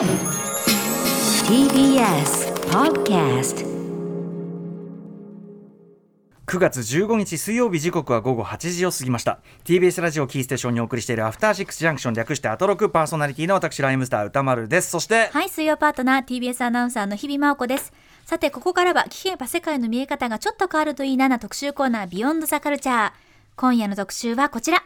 TBS Podcast 9月15日水曜日時刻は午後8時を過ぎました TBS ラジオキーステーションにお送りしているアフターシックスジャンクション略してアトロクパーソナリティの私ライムスター歌丸ですそしてはい、水曜パートナー TBS アナウンサーの日々真央子です。さて、ここからは聞けば世界の見え方がちょっと変わるといいなな特集コーナービヨンドザカルチャー。今夜の特集はこちら。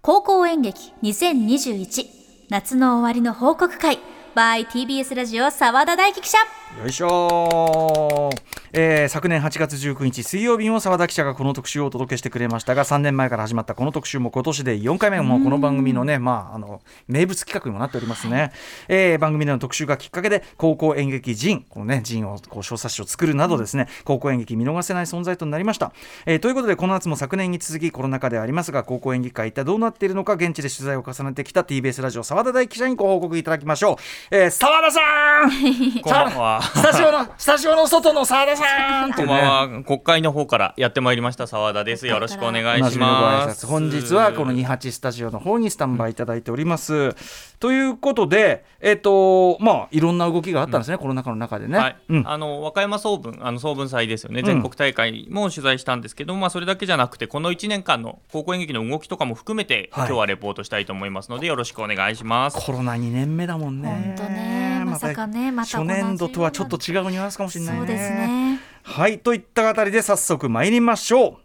高校演劇2021夏の終わりの報告会 by TBS ラジオ澤田大樹記者。よいしょ。ー、えー昨年8月19日水曜日も澤田記者がこの特集をお届けしてくれましたが3年前から始まったこの特集も今年で4回目。もうこの番組のねまああの名物企画にもなっておりますね、えー番組での特集がきっかけで高校演劇人このね人をこう小冊子を作るなどですね高校演劇見逃せない存在となりました、えーということでこの夏も昨年に続きコロナ禍ではありますが高校演劇界一体どうなっているのか現地で取材を重ねてきた TBS ラジオ澤田大記者にご報告いただきましょう、えー、澤田さん。こんばんは。スタジオの、スタジオの外の澤田さんこんばんは。国会の方からやってまいりました澤田です。よろしくお願いします。拶本日はこの28スタジオの方にスタンバイいただいております。ということで、えっ、と、まあ、いろんな動きがあったんですね、コロナ禍の中でね。はい、うんあの和歌山総文あの総文祭ですよね、ん全国大会も取材したんですけど、まあ、それだけじゃなくてこの1年間の高校演劇の動きとかも含めて、はい今日はレポートしたいと思いますのでよろしくお願いします。コロナ2年目だもんね。ほんとねまさかねまた初年度とはちょっと違うニュアンスかもしれないね。そうです。ね。はい、といったあたりで早速参りましょう。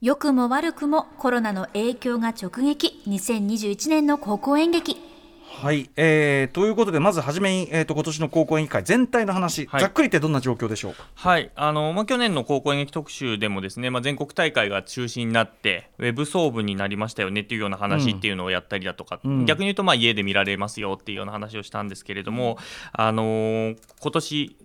良くも悪くもコロナの影響が直撃2021年の高校演劇。はい、えー、ということでまずはじめに、えー、と今年の高校演技会全体の話、はい。ざっくり言ってどんな状況でしょうか？はいあのまあ、去年の高校演劇特集でもですね、まあ、全国大会が中止になってウェブ総部になりましたよねっていうような話っていうのをやったりだとか、うん。逆に言うとまあ家で見られますよっていうような話をしたんですけれども、あのー今年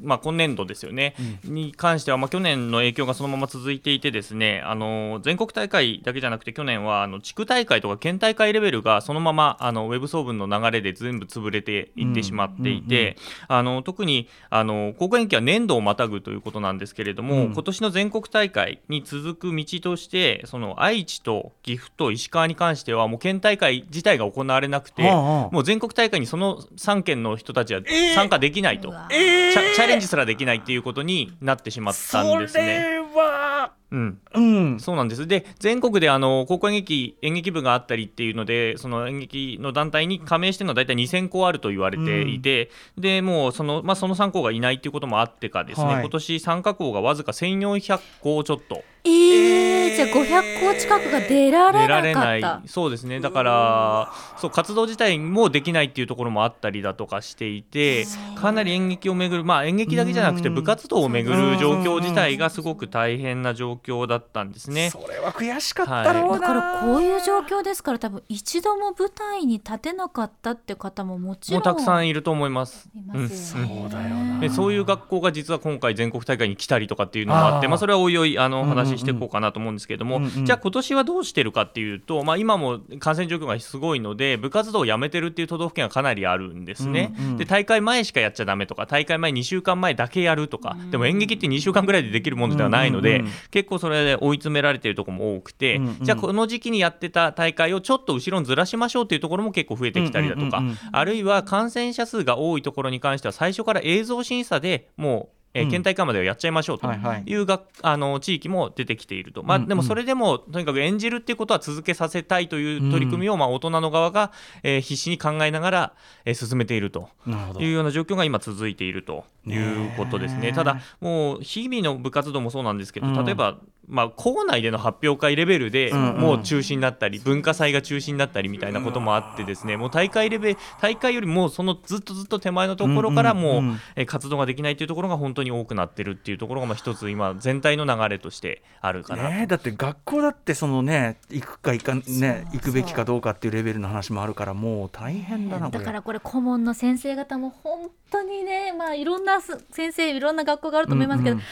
まあ、今年度ですよね、に関しては、まあ、去年の影響がそのまま続いていてですねあの全国大会だけじゃなくて去年はあの地区大会とか県大会レベルがそのままあのウェブ総文の流れで全部潰れていってしまっていて、あの特にあの高校演劇は年度をまたぐということなんですけれども、うん。今年の全国大会に続く道としてその愛知と岐阜と石川に関してはもう県大会自体が行われなくて、もう全国大会にその3県の人たちはえー。参加できないと。うわチャチャレンジすらできないっていうことになってしまったんですね。それは、うん、うん、そうなんです。で全国であの高校演劇演劇部があったりっていうのでその演劇の団体に加盟してるのは大体2000校あると言われていて、でもうその,、まあ、その3校がいないっていうこともあってかですね、はい。今年参加校がわずか1400校ちょっと。えー、じゃあ500校近くが出られ出られなかない。そうですね。だからそう活動自体もできないっていうところもあったりだとかしていてかなり演劇をめぐるまあ演劇だけじゃなくてうん部活動をめぐる状況自体がすごく大変な状況だったんですね。それは悔しかったろうな、だからこういう状況ですから多分一度も舞台に立てなかったって方ももちろもうんたくさんいると思います。いますよね。そうだよな。でそういう学校が実は今回全国大会に来たりとかっていうのもあってまあ、それはおいおいあの話していこうかなと思うんですけれども、うんうんじゃあ今年はどうしてるかっていうと、まあ、今も感染状況がすごいので部活動をやめてるっていう都道府県がかなりあるんですね、うんうん。で大会前しかやっちゃダメとか大会前2週間前だけやるとか、でも演劇って2週間ぐらいでできるものではないので、うんうんうん。結構それで追い詰められているところも多くて、うんうん。じゃあこの時期にやってた大会をちょっと後ろにずらしましょうっていうところも結構増えてきたりだとか、あるいは感染者数が多いところに関しては最初から映像審査でもう、えうん。ー県大会まではやっちゃいましょうとはいうが、あの地域も出てきていると、まあ、でもそれでもとにかく演じるっていうことは続けさせたいという取り組みを、まあ、大人の側が、えー必死に考えながら、えー進めているというような状況が今続いているということですね。ただもう日々の部活動もそうなんですけど、うん。例えば、まあ、校内での発表会レベルでもう中止になったり、文化祭が中止になったりみたいなこともあってですねもう大会レベル大会よりもそのずっとずっと手前のところからもう、活動ができないというところが本当に多くなってるっていうところがまあ一つ今全体の流れとしてあるかなと。ねえだって学校だってそのね行くか行かね行くべきかどうかっていうレベルの話もあるからもう大変だなこれだからこれ顧問の先生方も本当にねまあいろんなす先生いろんな学校があると思いますけど、うんうん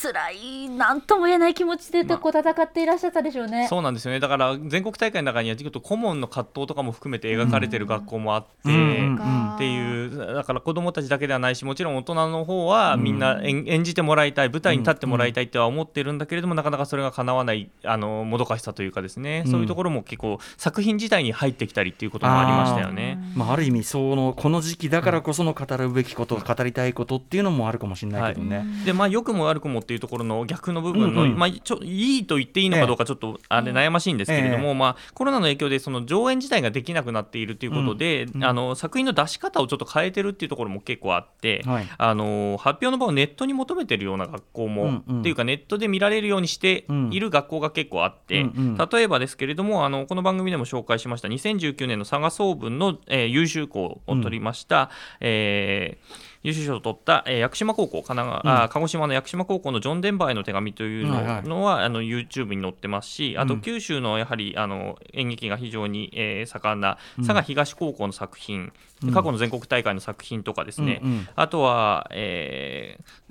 辛いなんとも言えない気持ちでこう戦っていらっしゃったでしょうね。そうなんですよね。だから全国大会の中にはちょっと顧問の葛藤とかも含めて描かれてる学校もあって、っていうだから子どもたちだけではないしもちろん大人の方はみんな演演じてもらいたい舞台に立ってもらいたいとは思ってるんだけれども、なかなかそれが叶わないあのもどかしさというかですね、そういうところも結構作品自体に入ってきたりっていうこともありましたよね。まあ、ある意味そのこの時期だからこその語るべきこと、語りたいことっていうのもあるかもしれないけどね。でまあ良くも悪くもっていうところの逆の部分の、うんうん。まあちょいいと言っていいのかどうかちょっとあれ悩ましいんですけれども、ええ。まあコロナの影響でその上演自体ができなくなっているということで、うん。あの作品の出し方をちょっと変えてるっていうところも結構あって、はい。あの発表の場をネットに求めてるような学校も、うんうん。っていうかネットで見られるようにしている学校が結構あって、うんうん。例えばですけれどもあのこの番組でも紹介しました2019年の佐賀総文の、えー優秀校を取りました、えー優秀賞を取った、えー屋久島高校神奈川、あ鹿児島の屋久島高校のジョン・デンバーへの手紙というの,、はいはい。のはあの YouTube に載ってますしあとうん。九州のやはりあの演劇が非常に、えー盛んな佐賀東高校の作品、うん。過去の全国大会の作品とかですね、うんうん。あとは、えー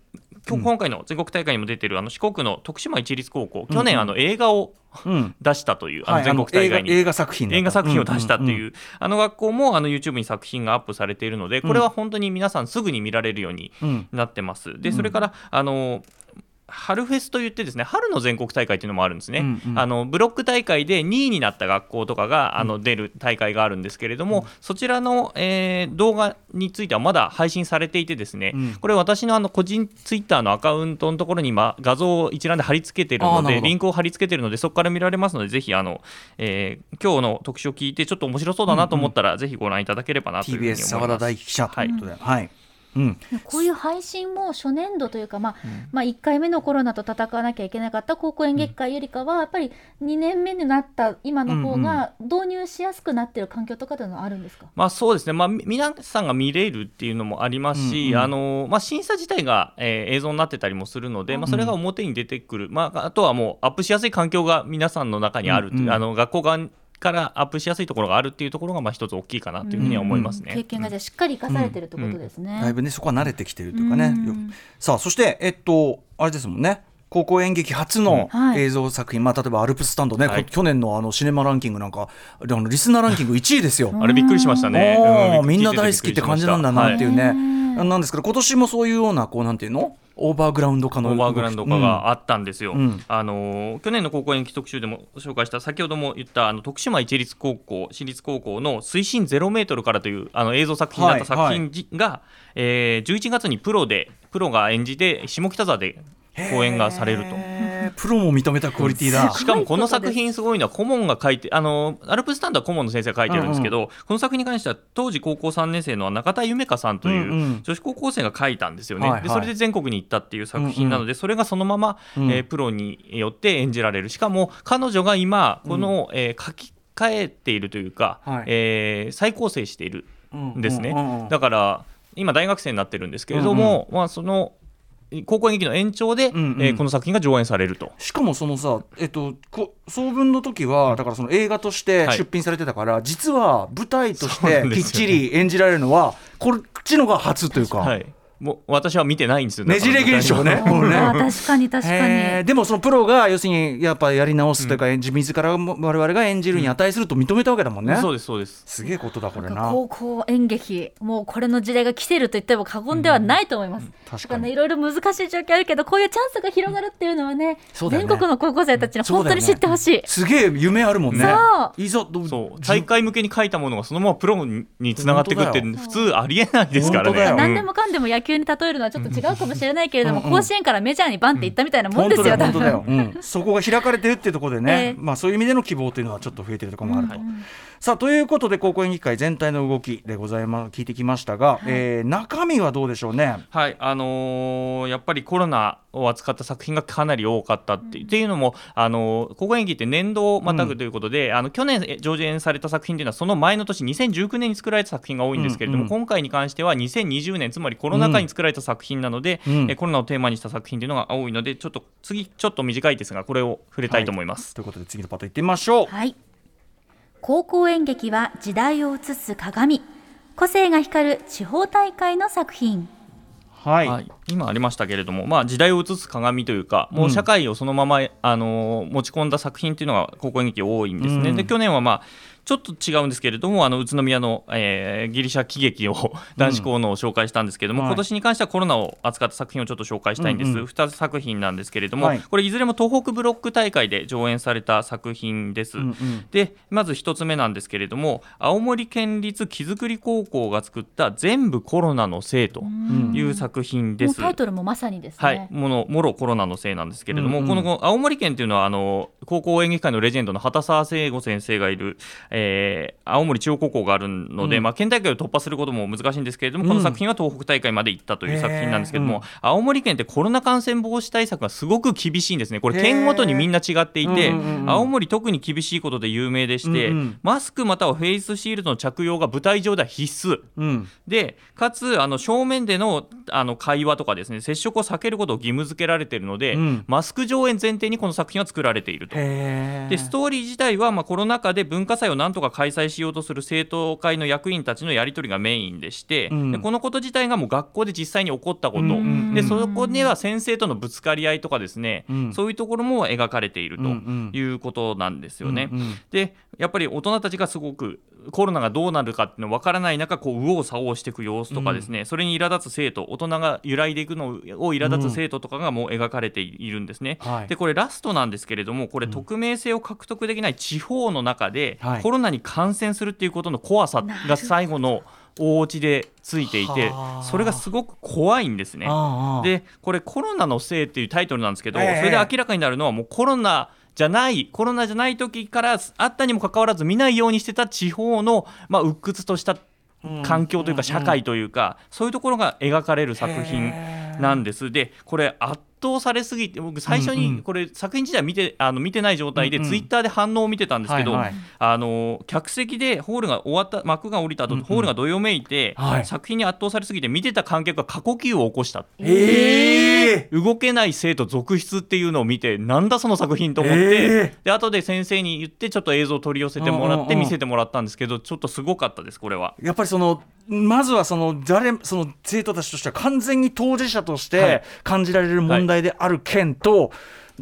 今日今回の全国大会にも出てるあの四国の徳島一律高校、去年あの映画をうん出したという、あはいの全国大会に、あの映画作品映画作品を出したっていう、んんあの学校もあの YouTube に作品がアップされているのでこれは本当に皆さんすぐに見られるようにうんうん。なってます。でそれからあの春フェスといってですね春の全国大会というのもあるんですね、うんうん。あのブロック大会で2位になった学校とかがあの出る大会があるんですけれども、そちらの、えー動画についてはまだ配信されていてですね、うん。これ私のあの個人ツイッターのアカウントのところに今画像を一覧で貼り付けているのでリンクを貼り付けているのでそこから見られますのでぜひあの、えー今日の特集を聞いてちょっと面白そうだなと思ったら、ぜひご覧いただければなというふうに思 TBS います。澤田大樹記者ということで、はいうん、こういう配信も初年度というか、まあまあ、1回目のコロナと戦わなきゃいけなかった高校演劇会よりかは、やっぱり2年目になった今の方が導入しやすくなってる環境とかっていうのはあるんですか、まあそうですね、まあ、み皆さんが見れるっていうのもありますし、うんうん。あのまあ、審査自体が、えー映像になってたりもするので、まあ、それが表に出てくる、まあ、あとはもうアップしやすい環境が皆さんの中にあるっていう、うんうん。あの学校側からアップしやすいところがあるっていうところがまあ一つ大きいかなというふうには思いますね。経験がじゃあしっかり生かされてるってことですね。だいぶねそこは慣れてきてるというかね、うん。よさあそしてえっとあれですもんね。高校演劇初のうん。はい。映像作品、まあ、例えばアルプススタンドね、はい。こ去年のあのシネマランキングなんかあのリスナーランキング1位ですよ。あれびっくりしましたね。みんな大好きって感じなんだなっていうね、はいなんですけど今年もそういうようなこうなんていうの？オーバーグラウンド化のオーバーグラウンド化があったんですよ、うん。あの去年の高校演劇特集でも紹介した先ほども言ったあの徳島一律高校私立高校の水深ゼロメートルからというあの映像作品だった作品じが、えー11月にプロでプロが演じて下北沢で公演がされると。プロも認めたクオリティだ。しかもこの作品すごいのは顧問が書いてあのアルプスタンドは顧問の先生が書いてるんですけど、この作品に関しては当時高校3年生の中田夢香さんといううんうん。女子高校生が書いたんですよね、はいはい。でそれで全国に行ったっていう作品なので、それがそのまま、うん。えープロによって演じられる。しかも彼女が今この、えー書き換えているというか、はい。えー再構成しているんですね、うんうんうんだから今大学生になってるんですけれども、まあ、その高校演劇の延長で、うんうん。えーこの作品が上演されると。しかもそのさ、えっと、こ総文の時はだからその映画としてはい。出品されてたから、実は舞台としてきっちり演じられるのはこっちのが初というか、はい、もう私は見てないんですよ。ねじれ現象ね。このね確かに確かに。へーでもそのプロが要するにやっぱやり直すというか、自自らも我々が演じるに値すると認めたわけだもんね。そうですそうです。すげえことだこれな。高校演劇もうこれの時代が来てると言っても過言ではないと思います。確かに。だからねいろいろ難しい状況あるけどこういうチャンスが広がるっていうのはねね全国の高校生たちに本当に知ってほしい。すげえ夢あるもんね。そういざどそう大会向けに書いたものがそのままプロにつながっていくって本普通ありえないですからね。何でもかんでも野球に例えるのはちょっと違うかもしれないけれども、うんうん。甲子園からメジャーにバンっていったみたいなもんですよ、多だよ本当だよ、分。うん、そこが開かれてるっていうところでね、ええまあそういう意味での希望というのはちょっと増えてるところもあると。うんさあということで高校演劇界全体の動きでございます聞いてきましたが、えー中身はどうでしょうね？はいあのーやっぱりコロナを扱った作品がかなり多かったって,、っていうのも、あのー高校演劇って年度をまたぐということで、あの去年え上演された作品というのはその前の年2019年に作られた作品が多いんですけれども、うんうん今回に関しては2020年つまりコロナ禍に作られた作品なので、うんえコロナをテーマにした作品というのが多いのでちょっと次ちょっと短いですがこれを触れたいと思います。ということで次のパート行ってみましょう。はい。高校演劇は時代を映す鏡。個性が光る地方大会の作品。はい、はい、今ありましたけれども、まあ、時代を映す鏡というかもう社会をそのまま、あの持ち込んだ作品っていうのが高校演劇多いんですね。うんで去年はまあちょっと違うんですけれどもあの宇都宮の、えーギリシャ喜劇を男子校のを紹介したんですけれども、はい。今年に関してはコロナを扱った作品をちょっと紹介したいんです、うんうん2作品なんですけれども、はい。これいずれも東北ブロック大会で上演された作品です。うんうん。でまず一つ目なんですけれども青森県立木造高校が作った「全部コロナのせい」という作品です。もうタイトルもまさにですね。はい、ものもろコロナのせいなんですけれども、うんうん。この青森県というのはあの高校演劇界のレジェンドの畑沢聖吾先生がいる、えー青森中央高校があるので、うん。まあ、県大会を突破することも難しいんですけれども、うん。この作品は東北大会まで行ったという作品なんですけれども、へー。青森県ってコロナ感染防止対策がすごく厳しいんですね。これ県ごとにみんな違っていて、うんうんうん青森特に厳しいことで有名でして、うんうんマスクまたはフェイスシールドの着用が舞台上では必須。うん。でかつあの正面でのあの会話とかですね接触を避けることを義務付けられているので、うん。マスク上演前提にこの作品は作られていると。でストーリー自体は、まあ、コロナ禍で文化祭をなんとか開催しようとする生徒会の役員たちのやり取りがメインでして、うん。でこのこと自体がもう学校で実際に起こったこと、でそこには先生とのぶつかり合いとかですね、うん。そういうところも描かれているということなんですよね。でやっぱり大人たちがすごくコロナがどうなるかっていうの分からない中こう右往左往していく様子とかですね、それに苛立つ生徒大人が揺らいでいくのを苛立つ生徒とかがもう描かれているんですね。はい。でこれラストなんですけれどもこれ匿名性を獲得できない地方の中で、はい。コロナに感染するっていうことの怖さが最後の大落ちでついていてはあ。それがすごく怖いんですね。でこれ「コロナのせい」っていうタイトルなんですけど、ええ。それで明らかになるのはもうコロナじゃないコロナじゃない時からあったにもかかわらず見ないようにしてた地方の、まあ、鬱屈とした環境というか社会というか、そういうところが描かれる作品なんです。でこれ圧倒されすぎて僕最初にこれ作品自体見てあの見てない状態でツイッターで反応を見てたんですけど、あの客席でホールが終わった幕が降りた後、ホールがどよめいて、はい。作品に圧倒されすぎて見てた観客が過呼吸を起こした。ええ動けない生徒続出っていうのを見てなんだその作品と思って、えで後で先生に言ってちょっと映像を取り寄せてもらって見せてもらったんですけどちょっとすごかったですこれは。やっぱりそのまずはその誰その生徒たちとしては完全に当事者としはい。て感じられる問題である件と、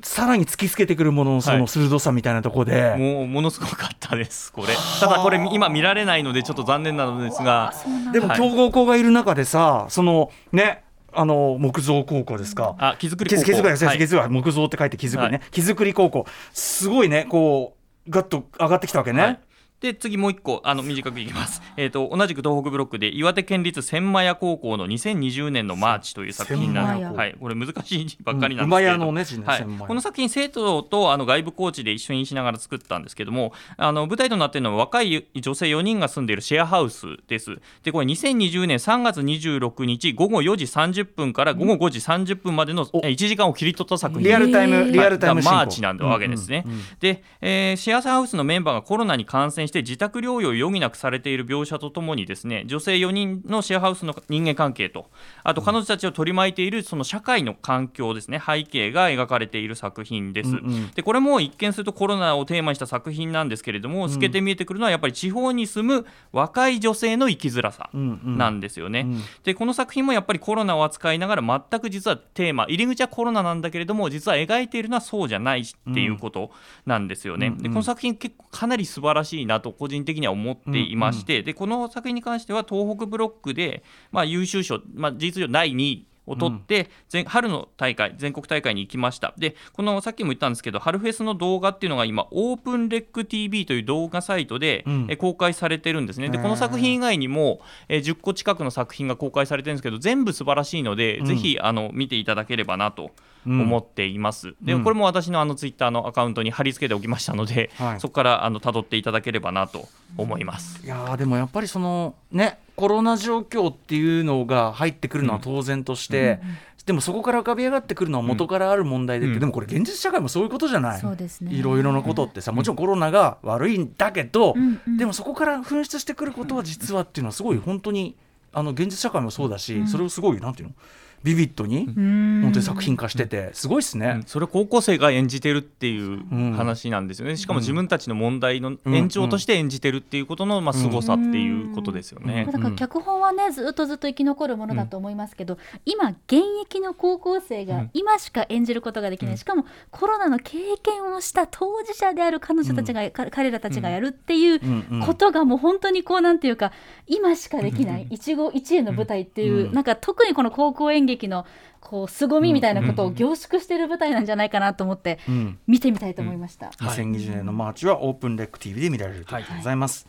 さらに突きつけてくるもののその鋭さみたいなところで、もうものすごかったですこれ。ただこれ今見られないのでちょっと残念なのですが。でもはい。強豪校がいる中でさそのねあの木造高校ですか。あ木造り木高校造りはい。木造り木造って書いて木造りね、は木造り高校。すごいねこうガッと上がってきたわけね。はいで次もう一個あの短くいきます、えー、と同じく東北ブロックで岩手県立千厩高校の2020年のマーチという作品なんではい、これ難しい字ばっかりうなんんですけれど、厩のねはい。この作品生徒とあの外部コーチで一緒にしながら作ったんですけどもあの舞台となっているのは若い女性4人が住んでいるシェアハウスです。でこれ2020年3月26日午後4時30分から午後5時30分までのお。1時間を切り取った作品。リアルタイム、はいリアルタイムマーチなんだわけですね。うんうんうん。で、えーシェアハウスのメンバーがコロナに感染して自宅療養を余儀なくされている描写とともにですね女性4人のシェアハウスの人間関係とあと彼女たちを取り巻いているその社会の環境ですね背景が描かれている作品です。うんうんでこれも一見するとコロナをテーマにした作品なんですけれども透けて見えてくるのはやっぱり地方に住む若い女性の生きづらさうんうんなんですよね。うんでこの作品もやっぱりコロナを扱いながら全く実はテーマ入り口はコロナなんだけれども実は描いているのはそうじゃないっていうことなんですよね。うんうんでこの作品結構かなり素晴らしいなと個人的には思っていまして、でこの作品に関しては東北ブロックで、まあ、優秀賞、まあ、事実上第2位を取って、全春の大会全国大会に行きました。でこのさっきも言ったんですけど春フェスの動画っていうのが今オープンレック TV という動画サイトで、うん。え公開されてるんですね。でこの作品以外にも、えー10個近くの作品が公開されてるんですけど全部素晴らしいので、うん。ぜひあの見ていただければなとうん思っています、でうん。これも私のあのツイッターのアカウントに貼り付けておきましたので、はい。そこからあの辿っていただければなと思います。いやーでもやっぱりそのねコロナ状況っていうのが入ってくるのは当然として、でもそこから浮かび上がってくるのは元からある問題でうん。でもこれ現実社会もそういうことじゃない、いろいろなことってさもちろんコロナが悪いんだけど、うんうん。でもそこから噴出してくることは実はっていうのはすごい本当にあの現実社会もそうだし、それをすごいなんていうの？ビビッドにん。本当に作品化しててすごいですね。うん。それを高校生が演じてるっていううん。話なんですよね、しかも自分たちの問題の延長として演じてるっていうことのまあ凄さっていうことですよね。だから脚本はねずっとずっと生き残るものだと思いますけど、今現役の高校生が今しか演じることができない、しかもコロナの経験をした当事者である彼女たちが、か彼らたちがやるっていうことがもう本当にこうなんていうか今しかできない一期一会の舞台っていう、うん。なんか特にこの高校演劇のこう凄みみたいなことを凝縮してる舞台なんじゃないかなと思ってうん。見てみたいと思いました。はい。2020年のマーチは OPENREC TV で見られるということでございます。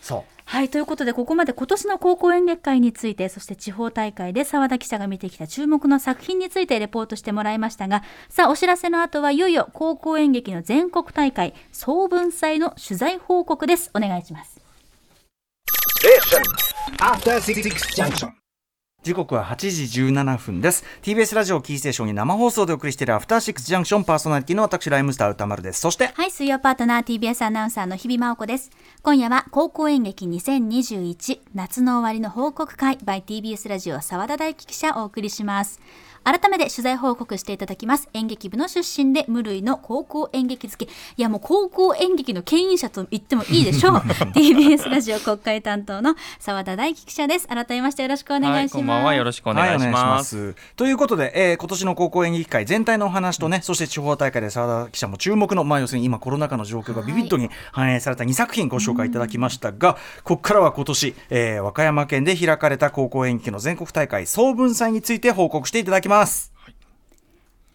そう。はい。ということでここまで今年の高校演劇会についてそして地方大会で澤田記者が見てきた注目の作品についてレポートしてもらいましたがさあお知らせの後はいよいよ高校演劇の全国大会総文祭の取材報告です。お願いします。After Six Junction. 時刻は8時17分です。TBS ラジオキーステーションに生放送でお送りしている After Six Junction パーソナリティの私 RHYMESTER 宇多丸ですそしてはい水曜パートナー TBS アナウンサーの日々真央子です。今夜は高校演劇2021夏の終わりの報告会 by TBS ラジオ澤田大樹記者お送りします。改めて取材報告していただきます。演劇部の出身で無類の高校演劇好き。いやもう高校演劇の牽引者と言ってもいいでしょう。TBS ラジオ国会担当の澤田大樹記者です。改めましてよろしくお願いします、はい、こんばんは。よろしくお願いします。はいます。ということで、えー今年の高校演劇会全体のお話とね、そして地方大会で澤田記者も注目の、まあ、要するに今コロナ禍の状況がビビッドに反映された2作品ご紹介いただきましたが、ここからは今年、えー和歌山県で開かれた高校演劇の全国大会総文祭について報告していただきます。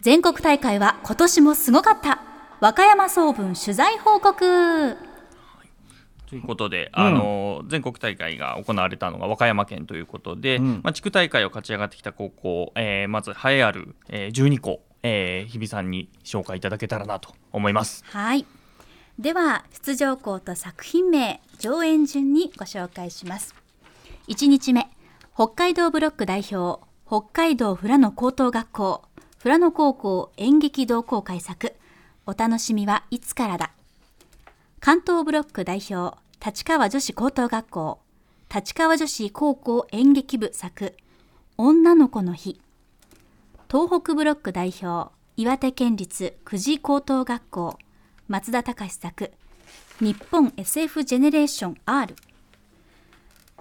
全国大会は今年もすごかった。和歌山総文取材報告。ということで、あの全国大会が行われたのが和歌山県ということで、ん。まあ、地区大会を勝ち上がってきた高校、えーまず栄えある、えー12校、えー日比さんに紹介いただけたらなと思います。はい。では出場校と作品名上演順にご紹介します。1日目北海道ブロック代表北海道富良野高等学校富良野高校演劇同好会作。お楽しみはいつからだ。関東ブロック代表立川女子高等学校立川女子高校演劇部作女の子の日。東北ブロック代表岩手県立久慈高等学校松田隆作日本 SF ジェネレーション R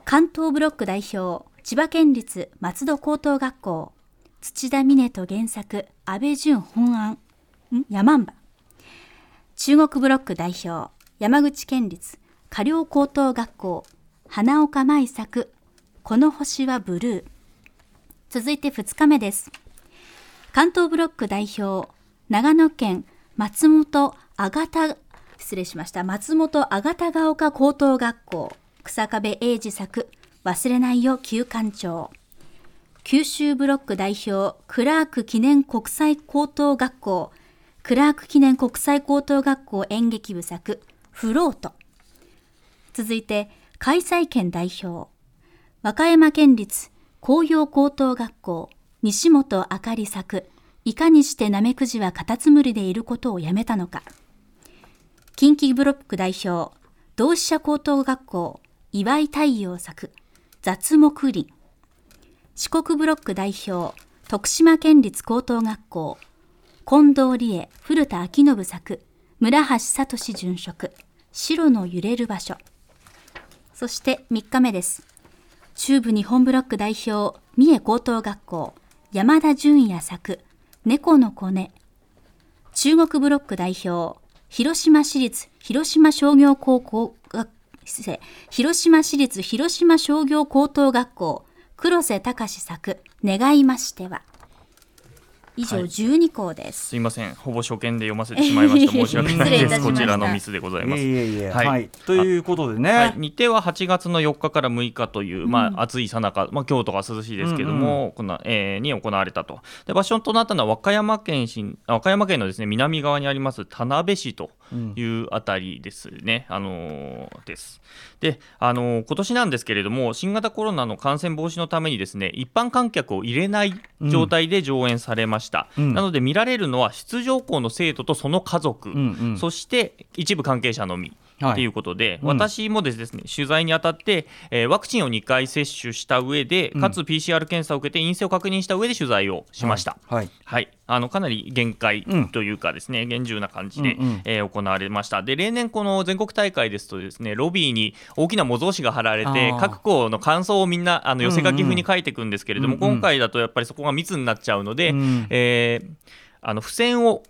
関東ブロック代表千葉県立松戸高等学校土田峰人原作安倍淳本案ん？山んば中国ブロック代表山口県立下陵高等学校花岡舞作この星はブルー。続いて2日目です。関東ブロック代表長野県松本あがた失礼しました。松本あがたが丘高等学校草壁英二作忘れないよ旧館長。九州ブロック代表クラーク記念国際高等学校。クラーク記念国際高等学校演劇部作フロート。続いて開催県代表。和歌山県立紅葉高等学校西本あかり作。いかにしてナメクジはカタツムリでいることをやめたのか。近畿ブロック代表同志社高等学校岩井太陽作。雑木林。四国ブロック代表徳島県立高等学校。近藤理恵古田昭信作。村橋聡殉職。白の揺れる場所。そして3日目です。中部日本ブロック代表三重高等学校。山田純也作。猫の子ね。中国ブロック代表広島市立広島商業高校失礼。広島市立広島商業高等学校黒瀬隆作願いましては。以上はい。12校です、すいません、ほぼ初見で読ませてしまい ました。申し訳ないです。こちらのミスでございます。いえいえいえ、は、はい。いということでね、はい、日程は8月の4日から6日という、まうん。あ、暑いさなか、まあ、京都が涼しいですけども、こんなえーに行われたと。で場所となったのは和歌山県新あ和歌山県のですね南側にあります田辺市というあたりですね、あのーです。で、あのー今年なんですけれども新型コロナの感染防止のためにですね一般観客を入れない状態で上演されました、うんなので見られるのは出場校の生徒とその家族、うんうん。そして一部関係者のみっていうことで、うん。私もですね取材にあたって、えーワクチンを2回接種した上でかつ PCR 検査を受けて陰性を確認した上で取材をしました。はい。はい、あのかなり限界うん。というかですね、厳重な感じで、うんうん。えー行われました。で例年この全国大会ですとですねロビーに大きな模造紙が貼られて各校の感想をみんなあの寄せ書き風に書いていくんですけれども、うんうん。今回だとやっぱりそこが密になっちゃうので、うん。えーあの付箋を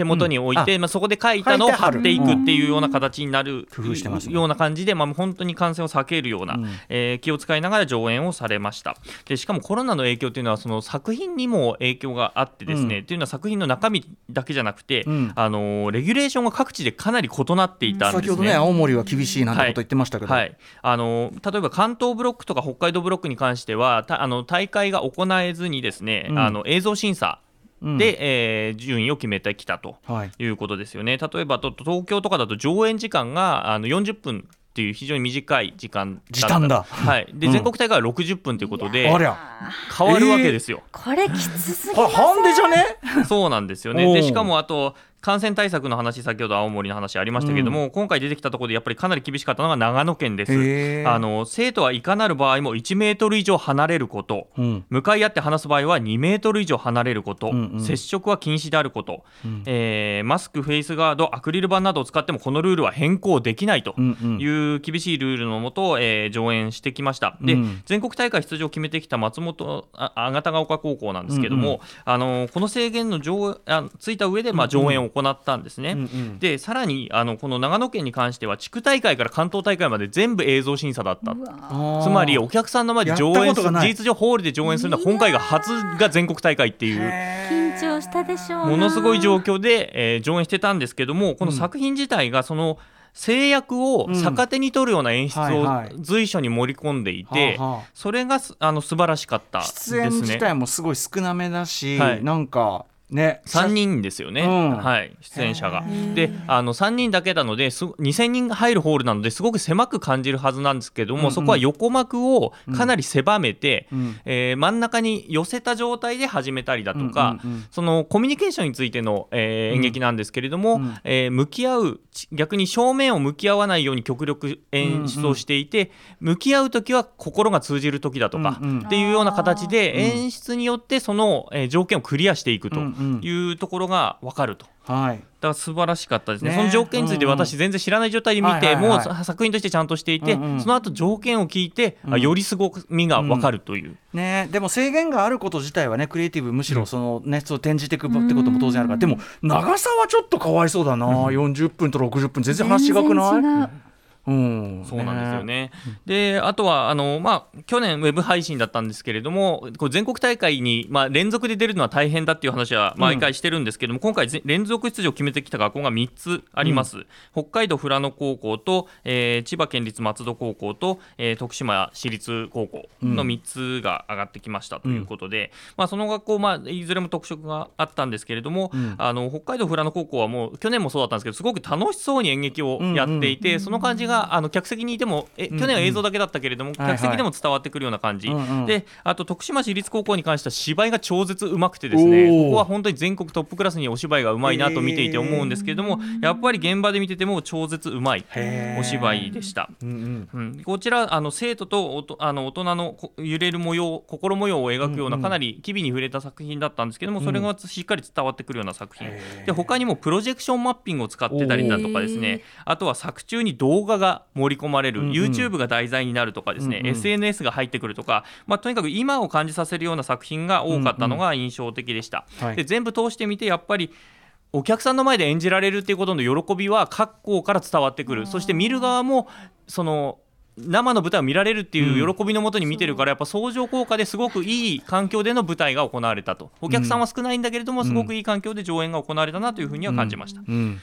手元に置いて、うん。まあ、そこで書いたのを貼っていくっていうような形になる工夫してますね。ような感じで、まあ、本当に感染を避けるような、うん。えー気を使いながら上演をされました。でしかもコロナの影響というのはその作品にも影響があってですね、うん。というのは作品の中身だけじゃなくて、うん。あのーレギュレーションが各地でかなり異なっていたんですね。先ほどね青森は厳しいなんてこと言ってましたけど、はい、あの例えば関東ブロックとか北海道ブロックに関してはたあの大会が行えずにですね、うん。あの映像審査うん。で、えー順位を決めてきたとはい。いうことですよね。例えばと東京とかだと上演時間があの40分っていう非常に短い時間だった。時短だ。はい、で、うん。全国大会は60分ということで変わるわけですよ。これきつすぎこれハンデじゃね？そうなんですよね。でしかもあと感染対策の話先ほど青森の話ありましたけれども、今回出てきたところでやっぱりかなり厳しかったのが長野県です。あの生徒はいかなる場合も1メートル以上離れること。うん。向かい合って話す場合は2メートル以上離れること、うんうん。接触は禁止であること、うん。えーマスク、フェイスガード、アクリル板などを使ってもこのルールは変更できないとうんうん。いう厳しいルールのもと、えー上演してきました。で、うん。全国大会出場を決めてきた松本ああがたが丘高校なんですけども、うんうん。あのこの制限の上あついた上でまあ上演を行ったんですね。うんうん。でさらにあのこの長野県に関しては地区大会から関東大会まで全部映像審査だった。つまりお客さんの前で上演事実上ホールで上演するのは今回が初が全国大会っていう緊張したでしょうな。ものすごい状況で、えー上演してたんですけどもこの作品自体がその制約を逆手に取るような演出を随所に盛り込んでいて、それがすあの素晴らしかったです出演自ね。体もすごい少なめだし、はい。なんかね。3人ですよね、うん。はい、出演者が。であの3人だけなのです2000人が入るホールなのですごく狭く感じるはずなんですけども、うんうん。そこは横幕をかなり狭めて、うん。えー真ん中に寄せた状態で始めたりだとか、うんうんうんそのコミュニケーションについての、えー演劇なんですけれども、うん。えー向き合うち逆に正面を向き合わないように極力演出をしていて、向き合う時は心が通じる時だとか、うんうん。っていうような形でうん。演出によってその、えー条件をクリアしていくと。うんうんいうところが分かると。はい。だから素晴らしかったですね。ね。その条件についてうん。うん私全然知らない状態で見て、もうさ作品としてちゃんとしていて、うんうんその後条件を聞いて、あうん。よりすごみが分かるという、ね、でも制限があること自体はねクリエイティブむしろその、ねそう転じていくってことも当然あるから。でも長さはちょっとかわいそうだな、40分と60分全然話違くない？ううん、そうなんですよね。であとはあの、まあ、去年ウェブ配信だったんですけれどもこう全国大会に、まあ、連続で出るのは大変だっていう話は毎回してるんですけども、今回ぜ連続出場を決めてきた学校が3つあります、北海道富良野高校と、えー千葉県立松戸高校と、えー徳島市立高校の3つが上がってきましたということで、まあ、その学校、まあ、いずれも特色があったんですけれども、ん。あの北海道富良野高校はもう去年もそうだったんですけどすごく楽しそうに演劇をやっていて、その感じがあの客席にいてもえ去年は映像だけだったけれども、客席でも伝わってくるような感じ、であと徳島市立高校に関しては芝居が超絶うまくてですねここは本当に全国トップクラスにお芝居がうまいなと見ていて思うんですけれども、やっぱり現場で見てても超絶うまいお芝居でした。うんこちらあの生徒とおとあの大人のこ揺れる模様心模様を描くようなかなり機微に触れた作品だったんですけども、それがしっかり伝わってくるような作品。で他にもプロジェクションマッピングを使ってたりだとかですねあとは作中に動画が盛り込まれる、うんうん。YouTube が題材になるとかですね、うんうん。SNS が入ってくるとか、まあ、とにかく今を感じさせるような作品が多かったのが印象的でした。はい。で全部通してみてやっぱりお客さんの前で演じられるっていうことの喜びは各校から伝わってくる。そして見る側もその生の舞台を見られるっていう喜びのもとに見てるから、やっぱ相乗効果ですごくいい環境での舞台が行われたと。お客さんは少ないんだけれども、すごくいい環境で上演が行われたなというふうには感じました。うん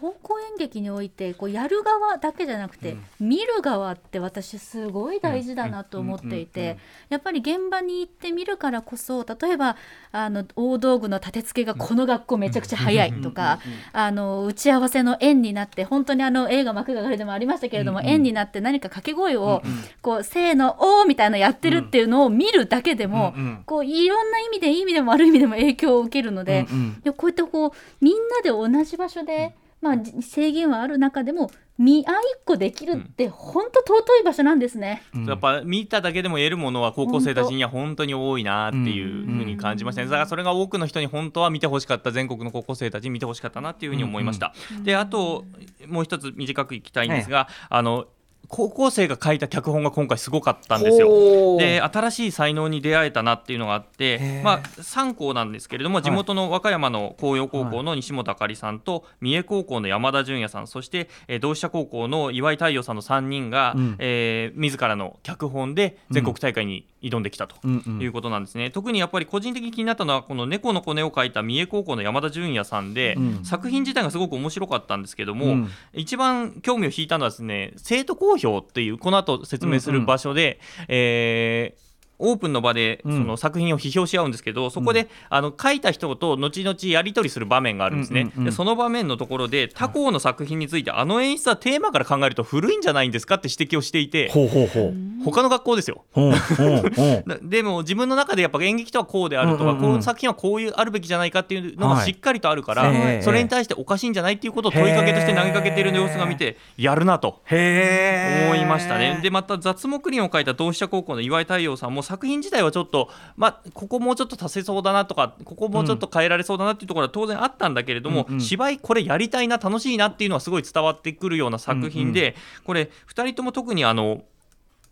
高校演劇においてこうやる側だけじゃなくて、見る側って私すごい大事だなと思っていて、やっぱり現場に行って見るからこそ例えばあの大道具の立て付けがこの学校めちゃくちゃ早いとか、あの打ち合わせの円になって本当にあの映画幕がかりでもありましたけれども、円になって何か掛け声を、こうせーのおーみたいなやってるっていうのを見るだけでも、うんうんこういろんな意味でいい意味でも悪い意味でも影響を受けるので、こうやってこうみんなで同じ場所でまあ、じ制限はある中でも見合いっこできるって本当尊い場所なんですね。やっぱ見ただけでも得るものは高校生たちには本当に多いなっていうふうに感じましたね。だからそれが多くの人に本当は見てほしかった全国の高校生たちに見てほしかったなっていうふうに思いました。であともう一つ短くいきたいんですが、あの高校生が書いた脚本が今回すごかったんですよ。で新しい才能に出会えたなっていうのがあってまあ、3校なんですけれども地元の和歌山の紅葉高校の西本あかりさんと三重高校の山田純也さんそして、えー同志社高校の岩井太陽さんの3人が、うん。えー自らの脚本で全国大会に挑んできたとうん。うんいうことなんですね、特にやっぱり個人的に気になったのはこの「猫の子ね」を書いた三重高校の山田純也さんで、うん。作品自体がすごく面白かったんですけども、うん。一番興味を引いたのはですね生徒公表っていうこの後説明する場所で、えーオープンの場でうん。その作品を批評し合うんですけど、そこであの書いた人と後々やり取りする場面があるんですね、うんうんうんでその場面のところで他校の作品についてあの演出はテーマから考えると古いんじゃないんですかって指摘をしていてほうほうほう。他の学校ですよ。でも自分の中でやっぱ演劇とはこうであるとか、うんうんうん。この作品はこういうあるべきじゃないかっていうのがはい。しっかりとあるから、ええそれに対しておかしいんじゃないっていうことを問いかけとして投げかけている様子が見てやるなと。思いましたね。でまた雑木林を書いた同志社高校の岩井太陽さんも作品自体はちょっと、まあ、ここもうちょっと足せそうだなとかここもうちょっと変えられそうだなっていうところは当然あったんだけれども、うんうん芝居これやりたいな楽しいなっていうのはすごい伝わってくるような作品で、これ2人とも特にあの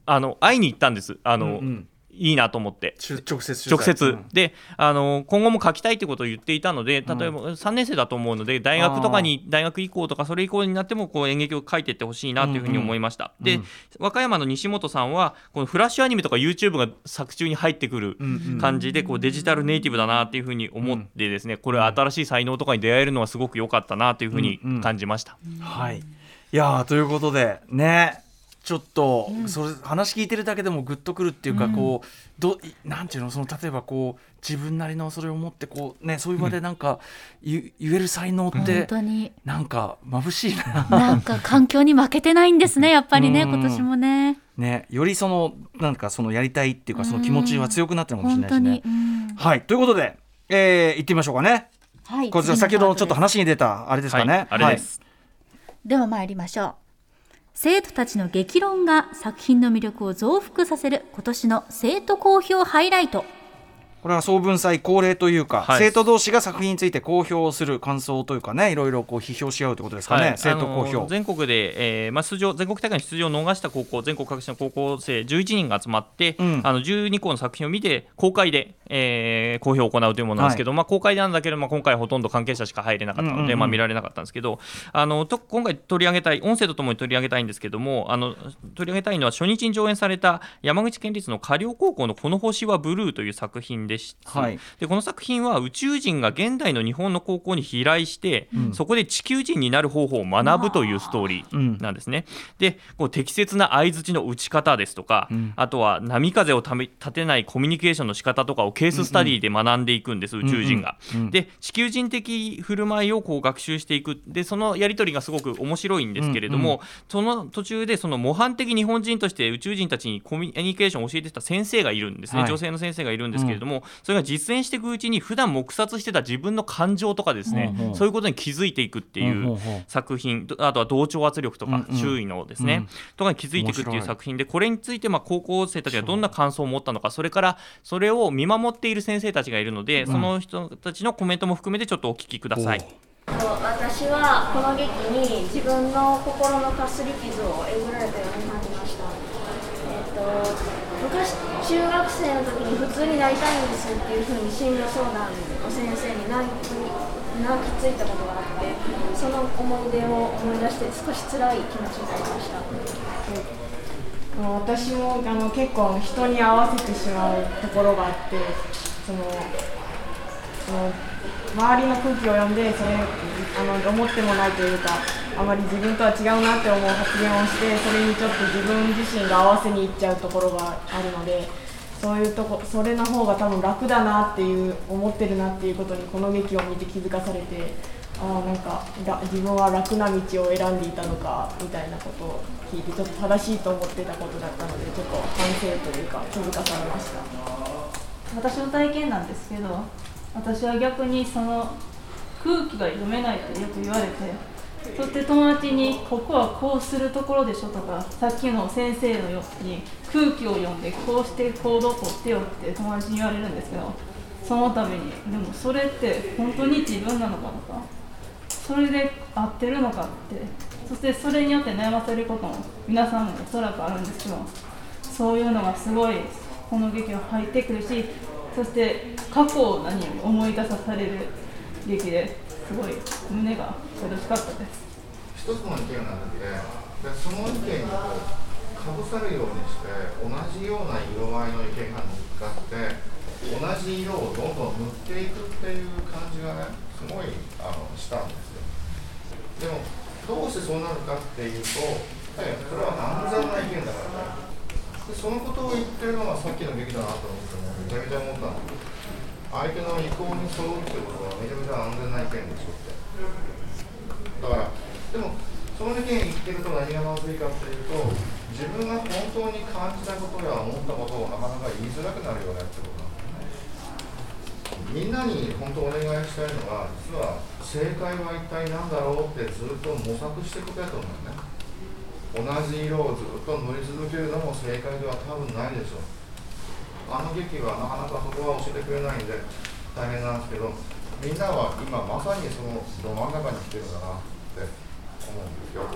あの会いに行ったんです。あの、うんうんいいなと思って。直接直接、うん。であの今後も書きたいってことを言っていたので例えば3年生だと思うので大学とかに大学以降とかそれ以降になってもこう演劇を書いていってほしいなというふうに思いました、で、和歌山の西本さんはこのフラッシュアニメとか YouTube が作中に入ってくる感じでこうデジタルネイティブだなっていうふうに思ってですねこれは新しい才能とかに出会えるのはすごく良かったなというふうに感じました。はい。いやーということでね。ちょっと、それ話聞いてるだけでもグッとくるっていうか、こうどいなんていうのその例えばこう自分なりのそれを持ってこうねそういう場でなんか、言言える才能っ本て当に。なんか眩しいな。なんか環境に負けてないんですね やっぱりねうん。今年もね。ねよりそのなんかそのやりたいっていうかその気持ちは強くなったのかもしれ本ないしね。当に、うん。はいということで、えー、行ってみましょうかね。はいこちら先ほどのちょっと話に出たあれですかね。はい、あれです、ですでは参りましょう生徒たちの激論が作品の魅力を増幅させる今年の生徒好評ハイライト。これは総文祭恒例というか、はい。生徒同士が作品について公表する感想というかねいろいろこう批評し合うということですかね、生徒公表。全国で、えーまあ、出場全国大会に出場を逃した高校全国各地の高校生11人が集まって、うん。あの12校の作品を見て公開で、えー公表を行うというものなんですけど、まあ、公開なんだけど、まあ、今回ほとんど関係者しか入れなかったので、まあ、見られなかったんですけどあのと今回取り上げたい音声とともに取り上げたいんですけどもあの取り上げたいのは初日に上演された山口県立の下陵高校の「この星はブルー」という作品でした。はい。でこの作品は宇宙人が現代の日本の高校に飛来して、そこで地球人になる方法を学ぶというストーリーなんですね。でこう適切な相づちの打ち方ですとか、あとは波風をため立てないコミュニケーションの仕方とかをケーススタディで学んでいくんです、宇宙人が。で地球人的振る舞いをこう学習していく。でそのやり取りがすごく面白いんですけれども、その途中でその模範的日本人として宇宙人たちにコミュニケーションを教えてた先生がいるんですね、はい。女性の先生がいるんですけれども、それが実践していくうちに普段黙殺してた自分の感情とかですね、うんうん。そういうことに気づいていくっていうんうんううん。作品、あとは同調圧力とかうんうん。周囲のですね、うん。とかに気づいていくっていいう作品でこれについてまあ高校生たちがどんな感想を持ったのかそれからそれを見守っている先生たちがいるので、その人たちのコメントも含めてちょっとお聞きください。私はこの劇に自分の心のかすり傷をえぐられたように感じました、えっと昔中学生の時に普通になりたいんですっていうふうに進路相談の先生に泣きついたことがあってその思い出を思い出して少し辛い気持ちになりました。私もあの結構人に合わせてしまうところがあってその周りの空気を読んでそれあの思ってもないというかあまり自分とは違うなって思う発言をしてそれにちょっと自分自身が合わせにいっちゃうところがあるのでそういうとこそれの方が多分楽だなっていう思ってるなっていうことにこの劇を見て気づかされてああなんから自分は楽な道を選んでいたのかみたいなことを聞いてちょっと正しいと思ってたことだったのでちょっと反省というか気づかされました。私の体験なんですけど私は逆にその空気が読めないってよく言われてそして友達にここはこうするところでしょとかさっきの先生のように空気を読んでこうして行動をとってよって友達に言われるんですけどそのためにでもそれって本当に自分なのかとかそれで合ってるのかってそしてそれによって悩ませることも皆さんもおそらくあるんですけどそういうのがすごいこの劇は入ってくるしそして過去を何より思い出さされる劇ですごい胸が苦しかったです。一つの意見があってでその意見にかぶさるようにして同じような色合いの意見が乗っかって同じ色をどんどん塗っていくっていう感じがねすごいあのしたんですよでもどうしてそうなるかっていうと、それは安全な意見だからねでそのことを言ってるのがさっきの劇だなと思ってもめちゃめちゃ思ったの相手の意向に沿うってことはめちゃめちゃ安全な意見でしょって。だからでもその意見言ってると何がまずいかっていうと自分が本当に感じたことや思ったことをなかなか言いづらくなるよねってことなんだよね。みんなに本当お願いしたいのは実は正解は一体何だろうってずっと模索していくことやと思うんだよね。同じ色をずっと塗り続けるのも正解では多分ないでしょうあの劇はなかなかそこは教えてくれないんで大変なんですけどみんなは今まさにそのど真ん中に来てるんだなって思うんですよ。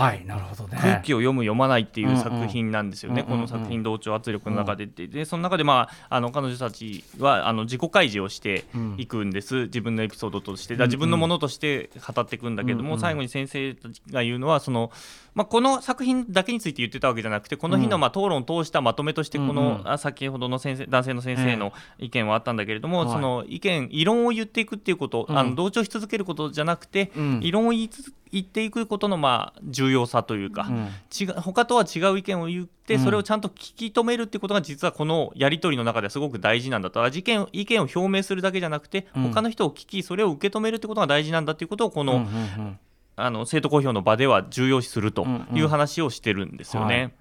はいなるほどね。空気を読む読まないっていう作品なんですよね、うんうんこの作品同調圧力の中でって、でその中で、まあ、あの彼女たちはあの自己開示をしていくんです、自分のエピソードとして。だ自分のものとして語っていくんだけども、うんうん。最後に先生たちが言うのはその、まあ、この作品だけについて言ってたわけじゃなくてこの日のまあ討論を通したまとめとしてこの、うん。うんあ先ほどの先生男性の先生の意見はあったんだけれども、はい。その意見異論を言っていくっていうこと、うん。あの同調し続けることじゃなくて、うん。異論を言いつ言っていくことのまあ重要さというか、うん。違う他とは違う意見を言ってうん。それをちゃんと聞き止めるってことが実はこのやり取りの中ではすごく大事なんだと。意見意見を表明するだけじゃなくてうん。他の人を聞きそれを受け止めるってことが大事なんだっていうことをこの,、うんうんうんあの生徒公表の場では重要視するとうんうん。いう話をしてるんですよね。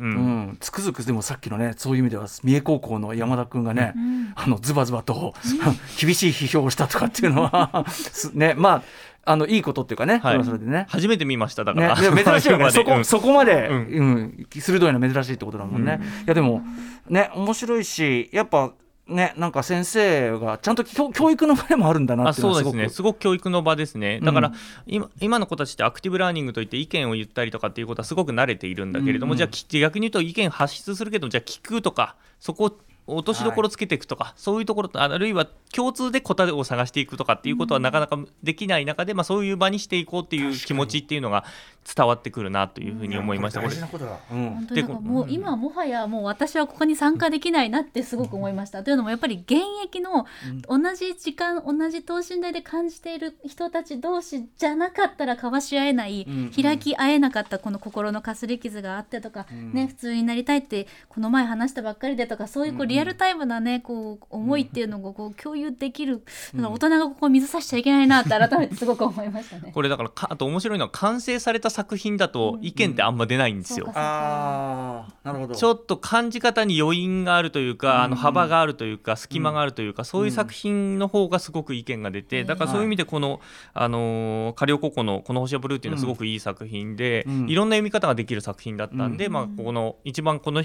つくづくでもさっきのねそういう意味では三重高校の山田君がね、あのズバズバと 厳しい批評をしたとかっていうのはすねまああのいいことっていうかね、はい。それでね。初めて見ましただかね、ら、でも珍しいよね。そこ、うん。そこまで、ううんん鋭いのは珍しいってことだもんね。いやでもね面白いしやっぱねなんか先生がちゃんと教教育の場でもあるんだなあっていうのはすごくそうですね。すごく。教育の場ですね。だから、うん今今の子たちってアクティブラーニングといって意見を言ったりとかっていうことはすごく慣れているんだけれども、うん。うんじゃあき逆に言うと意見発出するけどじゃあ聞くとかそこ落としどころつけていくとか、そういうところとあるいは共通で答えを探していくとかっていうことはなかなかできない中で、まあ、そういう場にしていこうっていう気持ちっていうのが伝わってくるなというふうに思いました。これ大事なことだ。うん本当になんかもう今もはやもう私はここに参加できないなってすごく思いました。というのもやっぱり現役の同じ時間同じ等身大で感じている人たち同士じゃなかったら交わし合えない、開き合えなかったこの心のかすり傷があってとか、ね普通になりたいってこの前話したばっかりでとかそういうこうリアルタイムなねこう思いっていうのをこう共有できる、大人がここ水さしちゃいけないなって改めてすごく思いましたね。これだからかあと面白いのは完成された作品だと意見ってあんま出ないんですよ。そうかああなるほど。ちょっと感じ方に余韻があるというか、あのうん幅があるというか隙間があるというか、そういう作品の方がすごく意見が出て、だからそういう意味でこの、あのーカリオ高校の「この星はブルー」っていうのはすごくいい作品で、うん。いろんな読み方ができる作品だったんで、まあ、ここの一番この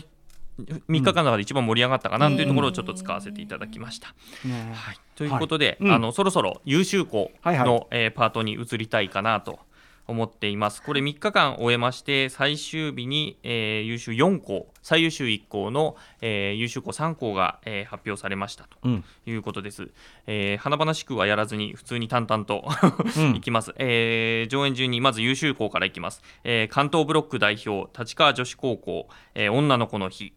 3日間の中で一番盛り上がったかなというところをちょっと使わせていただきました。ねはい、ということで、はい。うん。あのそろそろ優秀校の、はいはい。えーパートに移りたいかなと思っています。これ3日間終えまして最終日に、えー優秀4校最優秀1校の、えー優秀校3校が、えー発表されましたとうん。いうことです。えー華々しくはやらずに普通に淡々とうん。いきます、えー上演順にまず優秀校からいきます、えー関東ブロック代表立川女子高校、えー女の子の日。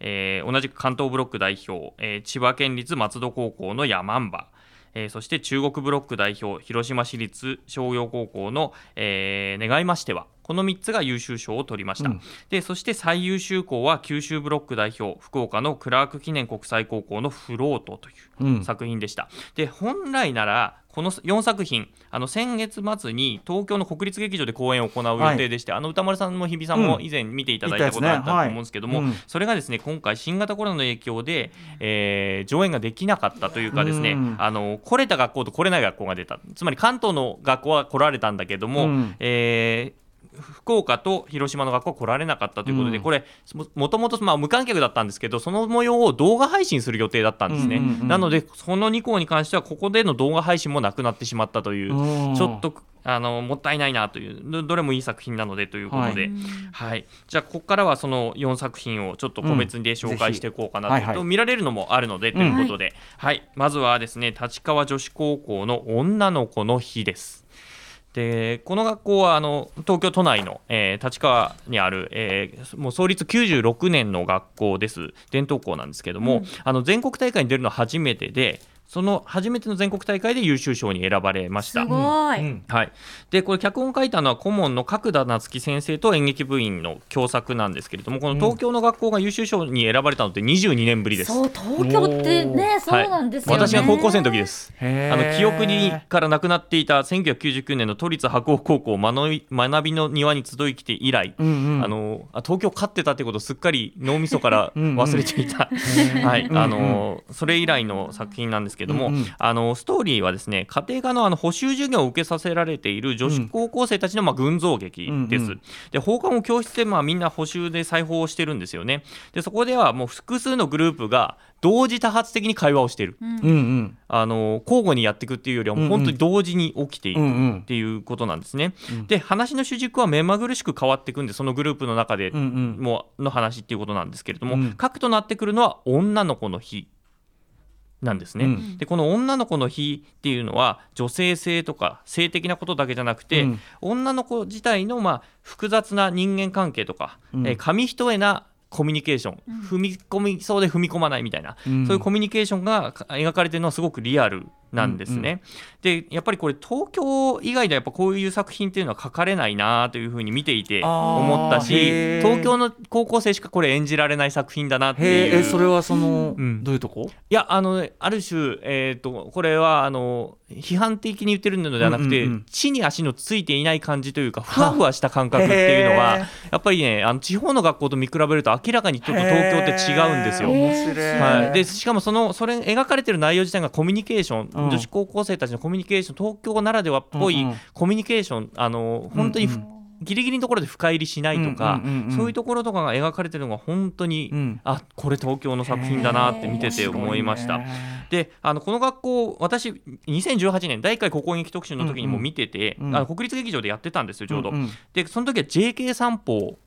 えー同じく関東ブロック代表、えー千葉県立松戸高校のヤマンバ、えーそして中国ブロック代表広島市立商業高校の、えー願いましてはこの3つが優秀賞を取りました、うん。でそして最優秀校は九州ブロック代表福岡のクラーク記念国際高校のフロートといううん。作品でした。で本来ならこの4作品あの先月末に東京の国立劇場で公演を行う予定でして、あの歌丸さんも日比さんも以前見ていただいたことがあったと思うんですけども、うん。ねはいそれがですね今回新型コロナの影響で、えー上演ができなかったというかですね、うん。あの来れた学校と来れない学校が出た。つまり関東の学校は来られたんだけども、うん。えー福岡と広島の学校は来られなかったということで、うん。これももともとまあ無観客だったんですけどその模様を動画配信する予定だったんですね、うんうんうん。なのでその2校に関してはここでの動画配信もなくなってしまったといううん。ちょっとあのもったいないなというどどれもいい作品なのでということで、はい。じゃあここからはその4作品をちょっと個別で紹介していこうかなと、うんはいはい。見られるのもあるのでということで、はい。まずはですね立川女子高校の女の子の日です。でこの学校はあの東京都内の、えー立川にある、えーもう創立96年の学校です。伝統校なんですけども、あの全国大会に出るのは初めてでその初めての全国大会で優秀賞に選ばれました。すごい、うん。はい、でこれ脚本を書いたのは顧問の角田夏樹先生と演劇部員の共作なんですけれどもこの東京の学校が優秀賞に選ばれたのって22年ぶりです。そう東京ってねそうなんですよね、私が高校生の時です。あの記憶にからなくなっていた1999年の都立白鴎高校学び学びの庭に集いきて以来、うんうん。あのあ東京勝ってたってことをすっかり脳みそからうんうん。忘れていた。はい。あのそれ以来の作品なんですけども、うんうん。あのストーリーはですね家庭科のあの補習授業を受けさせられている女子高校生たちのまあ群像劇です。うんうん。で放課後教室でまあみんな補習で裁縫をしてるんですよね。でそこではもう複数のグループが同時多発的に会話をしている。うん。うんあの交互にやっていくっていうよりはもう本当に同時に起きていくうんうん。っていうことなんですね。で話の主軸は目まぐるしく変わっていくんでそのグループの中でうんうん。もうの話っていうことなんですけれども、うん。核となってくるのは女の子の日なんですね、うん。でこの女の子の日っていうのは女性性とか性的なことだけじゃなくて、うん。女の子自体のまあ複雑な人間関係とか、うん。えー紙一重なコミュニケーション、踏み込みそうで踏み込まないみたいな、うん。そういうコミュニケーションがか描かれてるのはすごくリアルなんですね。でやっぱりこれ東京以外ではやっぱこういう作品っていうのは書かれないなというふうに見ていて思ったし東京の高校生しかこれ演じられない作品だなってへいう。ええそれはその、うん。どういうとこ？いやあのある種、えー、とこれはあの批判的に言ってるのではなくて、うんうんうん。地に足のついていない感じというかふわふわした感覚っていうのへはー。やっぱりねあの地方の学校と見比べると明らかにちょっと東京って違うんですよ。はい、でしかもそのそれ描かれてる内容自体がコミュニケーション、うん。女子高校生たちのコミュニケーション。東京ならではっぽいうんうんコミュニケーション。あの本当にふ、うんギリギリのところで深入りしないとか、うんうんうんうんそういうところとかが描かれてるのが本当に、うん。あこれ東京の作品だなって見てて思いました。であのこの学校私2018年第1回高校劇特集の時にも見てて、うんうんあの国立劇場でやってたんですよちょうど。うんうん。でその時は JK 散歩を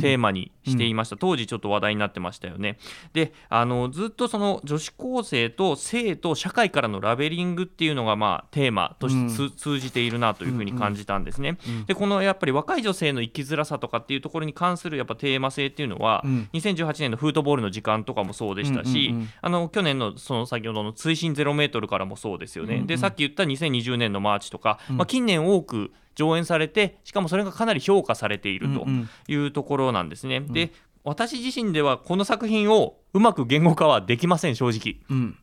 テーマにしていました、当時ちょっと話題になってましたよね。であのずっとその女子高生と性と社会からのラベリングっていうのがまあテーマとしてつ、うん。通じているなというふうに感じたんですね、でこのやっぱり若い女性の生きづらさとかっていうところに関するやっぱテーマ性っていうのは、うん。2018年のフートボールの時間とかもそうでしたし、うんうんうんあの去年のその先ほどの水深ゼロメートルからもそうですよね、でさっき言った2020年のマーチとか、まあ、近年多く上演されてしかもそれがかなり評価されているとうんいうところなんですね。で私自身ではこの作品をうまく言語化はできません正直。うん。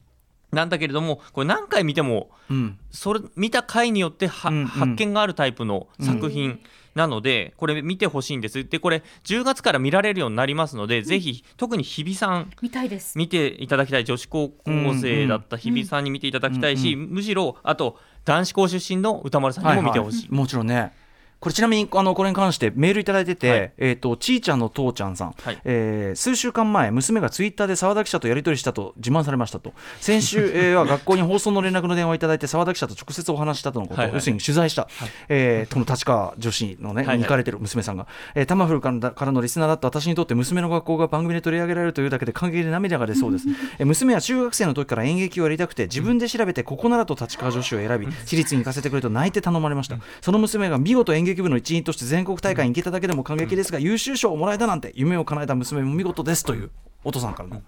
なんだけれどもこれ何回見てもうん。それ見た回によっては、うんうん。発見があるタイプの作品なので、これ見てほしいんです。でこれ10月から見られるようになりますので、ぜひ特に日比さん見たいです。見ていただきたい。女子高校生だった日比さんに見ていただきたいし、むしろあと男子校出身の歌丸さんにも見てほしい。ははもちろんねこれちなみにあのこれに関してメールいただいてて、はい。えっ、とちーちゃんの父ちゃんさん、はい。えー数週間前娘がツイッターで澤田記者とやり取りしたと自慢されましたと。先週、えーは学校に放送の連絡の電話をいただいて澤田記者と直接お話ししたとのこと、はいはい。要するに取材した、えーこの立川女子のね、はいはい。に行かれてる娘さんが、えータマフルからからのリスナーだった私にとって娘の学校が番組で取り上げられるというだけで感激で涙が出そうです、えー娘は中学生の時から演劇をやりたくて自分で調べてここならと立川女子を選び私立に行かせてくれと泣いて頼まれました、その娘が見事演劇部の一員として全国大会に行けただけでも感激ですが優秀賞をもらえたなんて夢を叶えた娘も見事ですというお父さんからの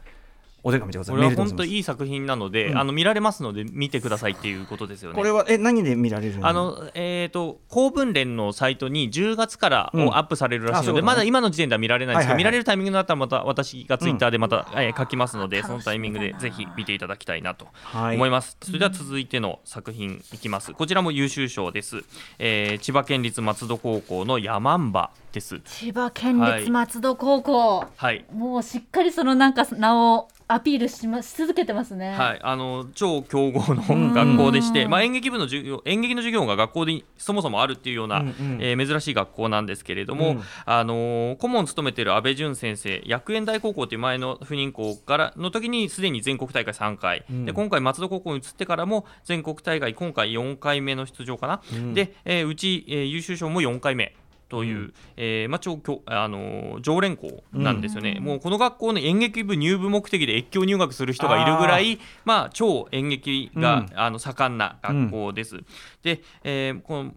お手紙でございこれはますメールでございます。本当いい作品なので、うん。あの見られますので見てくださいっていうことですよね。これはえ何で見られるあのえー、と公文連のサイトに10月からうん。をアップされるらしいので、うだね。まだ今の時点では見られないんですけど、はいはいはい。見られるタイミングになったらまた私がツイッターでまた、えー書きますのでそのタイミングでぜひ見ていただきたいなとはい。思います、それでは続いての作品いきます。こちらも優秀賞です、えー千葉県立松戸高校のヤマンバです。千葉県立松戸高校、はい。もうしっかりそのなんか名をアピールし,、ま、し続けてますね。はい、あの超強豪の学校でして、まあ、演劇部の授業演劇の授業が学校でそもそもあるっていうような、うんうんえー珍しい学校なんですけれども、うん。あのー顧問を務めている安倍淳先生薬園大高校という前の赴任校からの時にすでに全国大会3回、うん。で今回松戸高校に移ってからも全国大会今回4回目の出場かな、うん。で、えーうち、えー優秀賞も4回目。という、えーまあ、超強あのー常連校なんですよね、もうこの学校の演劇部入部目的で越境入学する人がいるぐらいまあ、超演劇が、うん。あの盛んな学校です。で、えーこの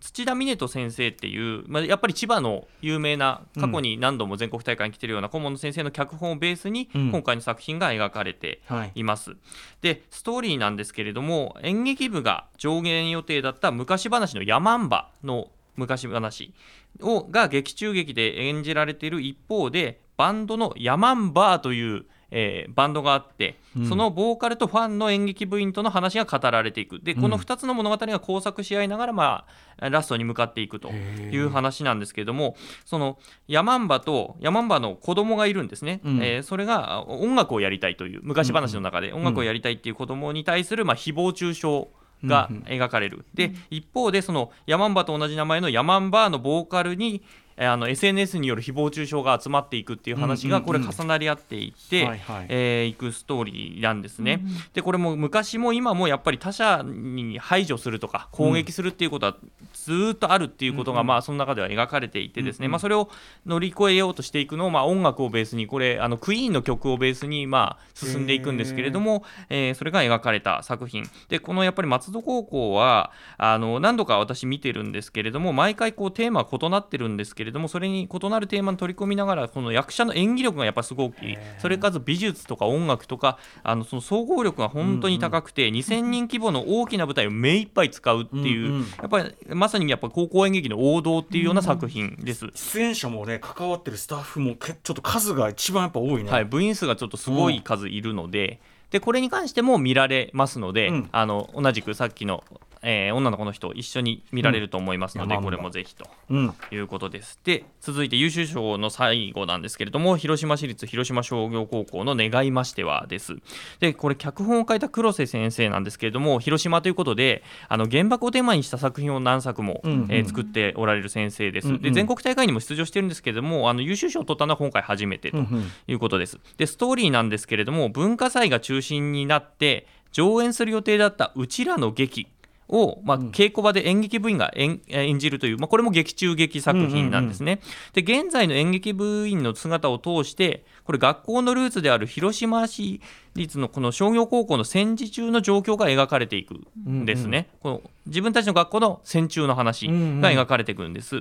土田峰人先生っていう、まあ、やっぱり千葉の有名な過去に何度も全国大会に来てるような顧問の先生の脚本をベースにうん。今回の作品が描かれてはい。います。でストーリーなんですけれども演劇部が上演予定だった昔話の「ヤマンバ」の昔話をが劇中劇で演じられている一方でバンドのヤマンバーという、えーバンドがあって、うん。そのボーカルとファンの演劇部員との話が語られていく。でこの2つの物語が交錯し合いながら、まあ、ラストに向かっていくという話なんですけれどもそのヤマンバとヤマンバの子供がいるんですね、うん。えーそれが音楽をやりたいという昔話の中で音楽をやりたいっていう子供に対する、まあ、誹謗中傷が描かれる、で一方でそのヤマンバと同じ名前のヤマンバーのボーカルにえーあの SNS による誹謗中傷が集まっていくっていう話がこれ重なり合っていって、はいはい。えーいくストーリーなんですね。でこれも昔も今もやっぱり他者に排除するとか攻撃するっていうことはずーっとあるっていうことが、まあその中では描かれていてですね、まあ、それを乗り越えようとしていくのを、まあ、音楽をベースにこれあのクイーンの曲をベースに、まあ、進んでいくんですけれども、えーそれが描かれた作品。でこのやっぱり松戸高校はあの何度か私見てるんですけれども毎回こうテーマは異なってるんですけれどもそれに異なるテーマに取り込みながらこの役者の演技力がやっぱすごくい。いそれから美術とか音楽とかあのその総合力が本当に高くて、2000人規模の大きな舞台を目いっぱい使うっていう、うんうん。やっぱりまさにやっぱ高校演劇の王道っていうような作品です。出演者もね関わってるスタッフもけちょっと数が一番やっぱ多いね、はい、部員数がちょっとすごい数いるので,、でこれに関しても見られますので、うんあの同じくさっきの、えー女の子の人一緒に見られると思いますので、うんこれもぜひとうんいうことです。で続いて優秀賞の最後なんですけれども広島市立広島商業高校の「願いましては」です。でこれ脚本を書いた黒瀬先生なんですけれども広島ということであの原爆をテーマにした作品を何作も、うんうんえー作っておられる先生です。うんうんで全国大会にも出場してるんですけれどもあの優秀賞を取ったのは今回初めてと。うんうんいうことです。でストーリーなんですけれども文化祭が中心になって上演する予定だったうちらの劇を、まあ、稽古場で演劇部員が演演じるという、まあ、これも劇中劇作品なんですね。で現在の演劇部員の姿を通してこれ学校のルーツである広島市立のこの商業高校の戦時中の状況が描かれていくんですね。この自分たちの学校の戦中の話が描かれていくんです。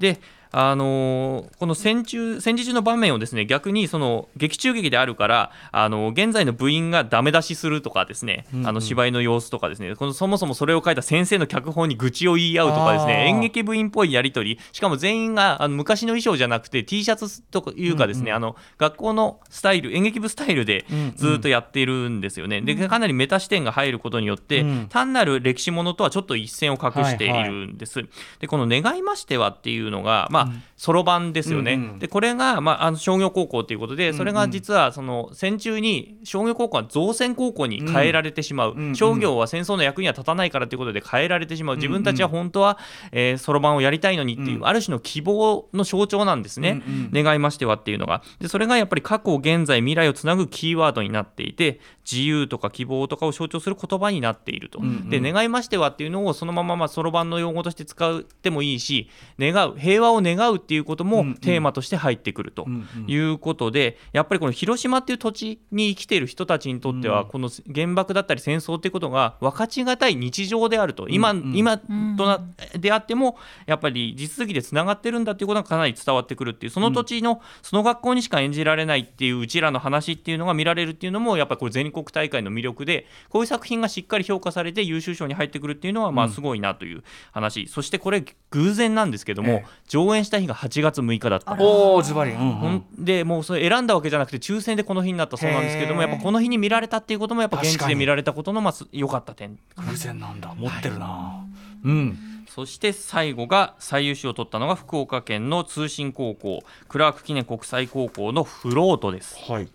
であのーこの戦中戦時中の場面をですね逆にその劇中劇であるから、あのー現在の部員がダメ出しするとかですね、あの芝居の様子とかですねこのそもそもそれを書いた先生の脚本に愚痴を言い合うとかですね演劇部員っぽいやり取り。しかも全員があの昔の衣装じゃなくて T シャツというかですね、あの学校のスタイル演劇部スタイルでずっとやっているんですよね。でかなりメタ視点が入ることによって、うん。単なる歴史ものとはちょっと一線を画しているんです。でこの「願いましては」っていうのがまあそろばんですよね。うんうん。でこれが、まあ、あの商業高校ということでそれが実はその戦中に商業高校は造船高校に変えられてしまう、うんうん商業は戦争の役には立たないからということで変えられてしまう。自分たちは本当はえーそろばんをやりたいのにっていう、うん。ある種の希望の象徴なんですね。うん。願いましてはっていうのが。でそれがやっぱり過去現在未来をつなぐキーワードになっていて自由とか希望とかを象徴する言葉になっていると。うんうん。で願いましてはっていうのをそのまままあそろばんの用語として使ってもいいし願う平和を願うっていうこともテーマとして入ってくるとうんうん。いうことで、やっぱりこの広島っていう土地に生きている人たちにとっては、うん。この原爆だったり戦争っていうことが分かちがたい日常であると。今,、うんうん。今となであってもやっぱり地続きでつながってるんだっていうことがかなり伝わってくるっていうその土地のその学校にしか演じられないっていううちらの話っていうのが見られるっていうのもやっぱりこれ全国大会の魅力でこういう作品がしっかり評価されて優秀賞に入ってくるっていうのはまあすごいなという話、そしてこれ偶然なんですけども、ええ。上演した日が8月6日だった。おおズバリ、うんうん。ほんでもうそれ選んだわけじゃなくて抽選でこの日になったそうなんですけどもやっぱこの日に見られたっていうこともやっぱ現地で見られたことのまあす良かった点。偶然なんだ。持ってるな、うん。そして最後が最優秀を取ったのが福岡県の通信高校クラーク記念国際高校のフロートです。はい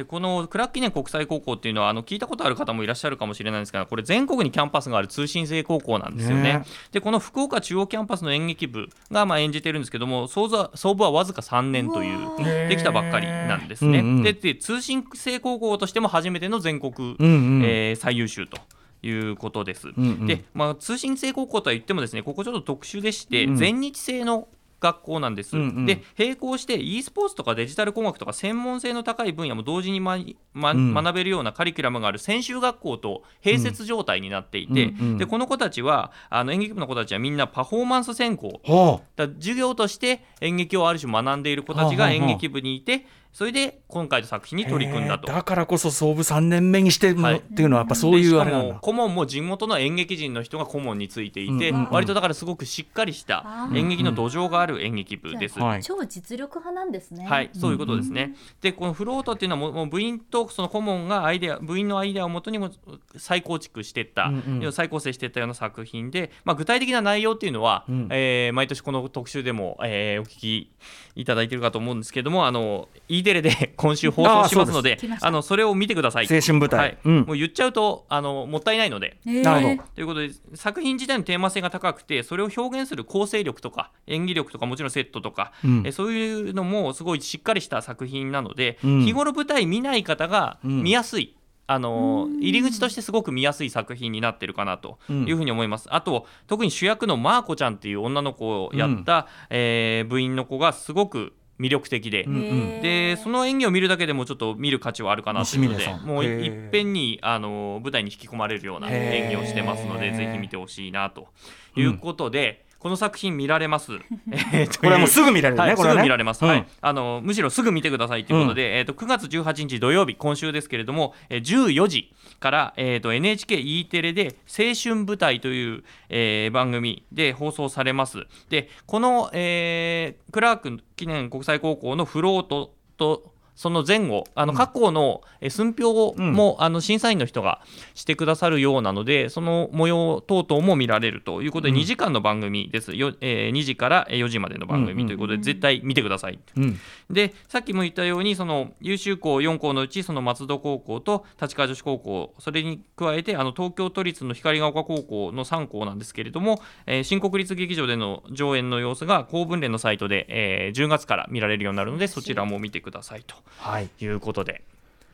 でこのクラーク記念国際高校っていうのはあの聞いたことある方もいらっしゃるかもしれないんですがこれ全国にキャンパスがある通信制高校なんですよね。ねでこの福岡中央キャンパスの演劇部がまあ演じてるんですけども創部は創部はわずか3年というーできたばっかりなんですね。うんうんでで通信制高校としても初めての全国、うんうんえー最優秀と。いうことです。んうんで、まあ、通信制高校とは言ってもですねここちょっと特殊でして、うん全日制の学校なんです、うんうん。で並行して e スポーツとかデジタル工学とか専門性の高い分野も同時に、ままうん。学べるようなカリキュラムがある専修学校と併設状態になっていて、うんうんでこの子たちはあの演劇部の子たちはみんなパフォーマンス専攻。はだ授業として演劇をある種学んでいる子たちが演劇部にいてそれで今回の作品に取り組んだと。だからこそ総部3年目にしても、はい。っていうのはやっぱそういうあれなんだ。でしかも顧問も地元の演劇人の人が顧問についていて、うんうんうん。割とだからすごくしっかりした演劇の土壌がある演劇部です。はい。超実力派なんですね。はい、そういうことですね。で、このフロートっていうのはもうもう部員とその顧問がアイデア、部員のアイデアをもとにも再構築していった、うんうん。要は再構成していったような作品で、まあ、具体的な内容っていうのは、うん。えー毎年この特集でも、えーお聞きいただいているかと思うんですけども、あの E テレで 今週放送しますので、あのそれを見てください。青春舞台はい。うん。もう言っちゃうとあのもったいないので。なるほど。ということで作品自体のテーマ性が高くてそれを表現する構成力とか演技力とかもちろんセットとか、うん。えそういうのもすごいしっかりした作品なので、うん。日頃舞台見ない方がうん。見やすい、あの入り口としてすごく見やすい作品になってるかなというふうに思います。あと特に主役のマーコちゃんっていう女の子をやった、えー部員の子がすごく魅力的で、うんうん。でその演技を見るだけでもちょっと見る価値はあるかなというのでもういっぺんにあの舞台に引き込まれるような演技をしてますのでぜひ見てほしいなということで、この作品見られます。えーこれはもうすぐ見られるねはいこれはね。すぐ見られます、うん。はい、あのむしろすぐ見てくださいということで、えー、と9月18日土曜日今週ですけれども、えー14時から、えー、と NHKE テレで「青春舞台」という、えー番組で放送されます。でこの、えークラーク記念国際高校のフロートとその前後あの過去のえー寸評も、あの審査員の人がしてくださるようなのでその模様等々も見られるということで、2時間の番組です。よ、えー2時から4時までの番組ということで、絶対見てください。うん。でさっきも言ったようにその優秀校4校のうちその松戸高校と立川女子高校それに加えてあの東京都立の光が丘高校の3校なんですけれども、えー新国立劇場での上演の様子が公文連のサイトで、えー10月から見られるようになるのでそちらも見てくださいと。はい。いうことで。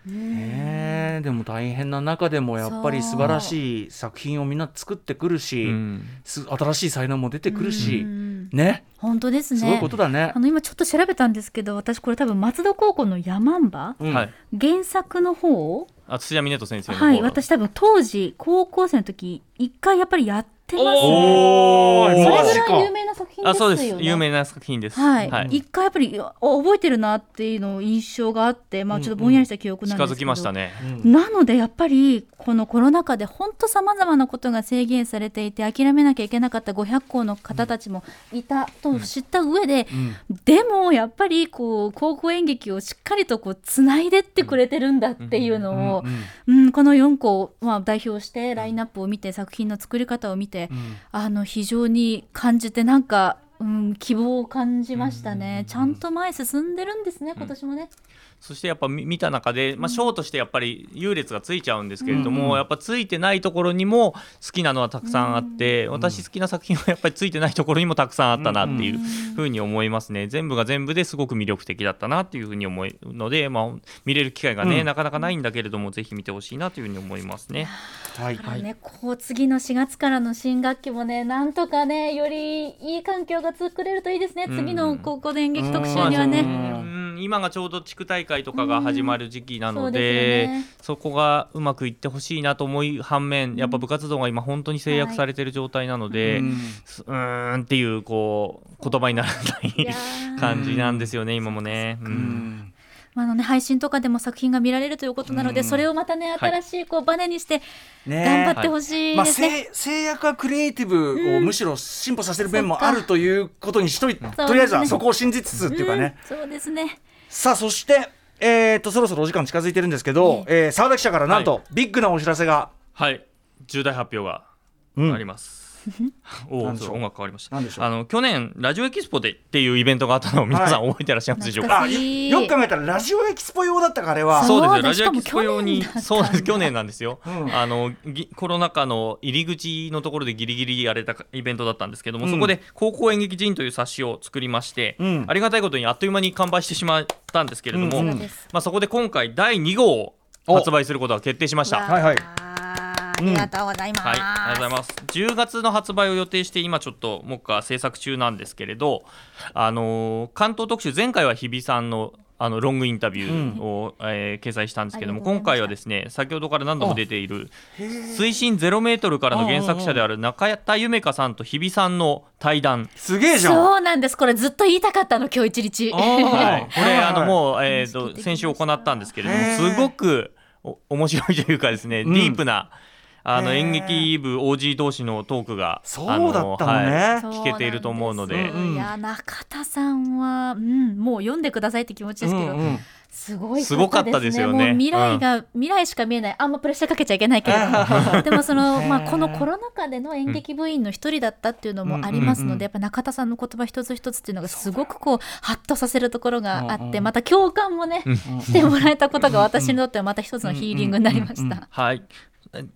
ねえ。でも大変な中でもやっぱり素晴らしい作品をみんな作ってくるし、うん。す新しい才能も出てくるし、ね。本当ですね。すごいことだね。あ。の今ちょっと調べたんですけど、私これ多分松戸高校の山んば、うん。はい、原作の方あ土屋峰人先生の方はい、私多分当時高校生の時一回やっぱりやってますね。おーそれぐらい有名な作品ですよね。あそうです有名な作品です。はい、はい一回やっぱりあ覚えてるなっていうの印象があって、まあちょっとぼんやりした記憶なんですけど。近づきましたね。なのでやっぱりこのコロナ禍で本当さまざまなことが制限されていて諦めなきゃいけなかった500校の方たちもいたと知った上で、でもやっぱりこう高校演劇をしっかりとこうつないでってくれてるんだっていうのを、うんこの4校をまあ代表してラインナップを見て作品の作り方を見て、あの非常に感じてなんか、うん、希望を感じましたね、ちゃんと前進んでるんですね今年もね。そしてやっぱ見見た中で、まあ、ショーとしてやっぱり優劣がついちゃうんですけれども、やっぱついてないところにも好きなのはたくさんあって、私好きな作品はやっぱりついてないところにもたくさんあったなっていうふうに思いますね。全部が全部ですごく魅力的だったなっていうふうに思うので、まあ、見れる機会がね、うん。なかなかないんだけれどもぜひ見てほしいなというふうに思いますね。はい。あのね、こう次の4月からの新学期もねなんとかねよりいい環境が作れるといいですね、うん。次の高校で演劇特集にはね。うん。今がちょうど地区大会とかが始まる時期なのそうで,、ですよね。そこがうまくいってほしいなと思い反面やっぱ部活動が今本当に制約されてる状態なので、うんすうーんっていうこう言葉にならない感じなんですよね今もね。ううん。ん。まああのね、配信とかでも作品が見られるということなので、それをまたねはい新しいこうバネにしてね頑張ってほしいまあ、ですね。制制約はクリエイティブをむしろ進歩させる面もあるということにしといて、そうとりあえずはそこを信じつつっていうかね、うん。そうですね。さあそして、えー、とそろそろお時間近づいてるんですけど、えー、澤田記者からなんと、はビッグなお知らせが、はい。重大発表がうんあります。おなん でしょう。お音楽変わりました。なんでしょう。あの去年ラジオエキスポでっていうイベントがあったのを皆さん覚えてらっしゃいますでしょうか、あ懐かしい。よよく考えたらラジオエキスポ用だったかあれは。そうですラジオエキスポ用にそうです、去年なんですよ、うん。あのぎコロナ禍の入り口のところでギリギリやれたイベントだったんですけども、うん。そこで高校演劇人という冊子を作りまして、うん。ありがたいことにあっという間に完売してしまったんですけれども、うん。そうですまあ、そこで今回、第2号を発売することが決定しました。はいはいありがとうございます。はい、ありがとうございます。10月の発売を予定して今ちょっと目下制作中なんですけれど、あのー関東特集前回は日比さんのあのロングインタビューを、えー掲載したんですけども今回はですね先ほどから何度も出ている水深0メートルからの原作者である中田夢香さんと日比さんの対談。すげえじゃん。そうなんです。これずっと言いたかったの今日一日。はい、これはい。あのもう、えー、と先週行ったんですけれどもすごくお面白いというかですね、うん。ディープなあの演劇部 OG 同士のトークがそうあのだったのね。はい聞けていると思うので。いや中田さんは、うん、もう読んでくださいって気持ちですけど、うんうん。すごいすごかったですよね。もう未来が、未来しか見えない。あんまプレッシャーかけちゃいけないけれども。でもその、まあ、このコロナ禍での演劇部員の一人だったっていうのもありますので、やっぱ中田さんの言葉一つ一つっていうのがすごくこうハッとさせるところがあってまた共感もねしてもらえたことが私にとってはまた一つのヒーリングになりました。はい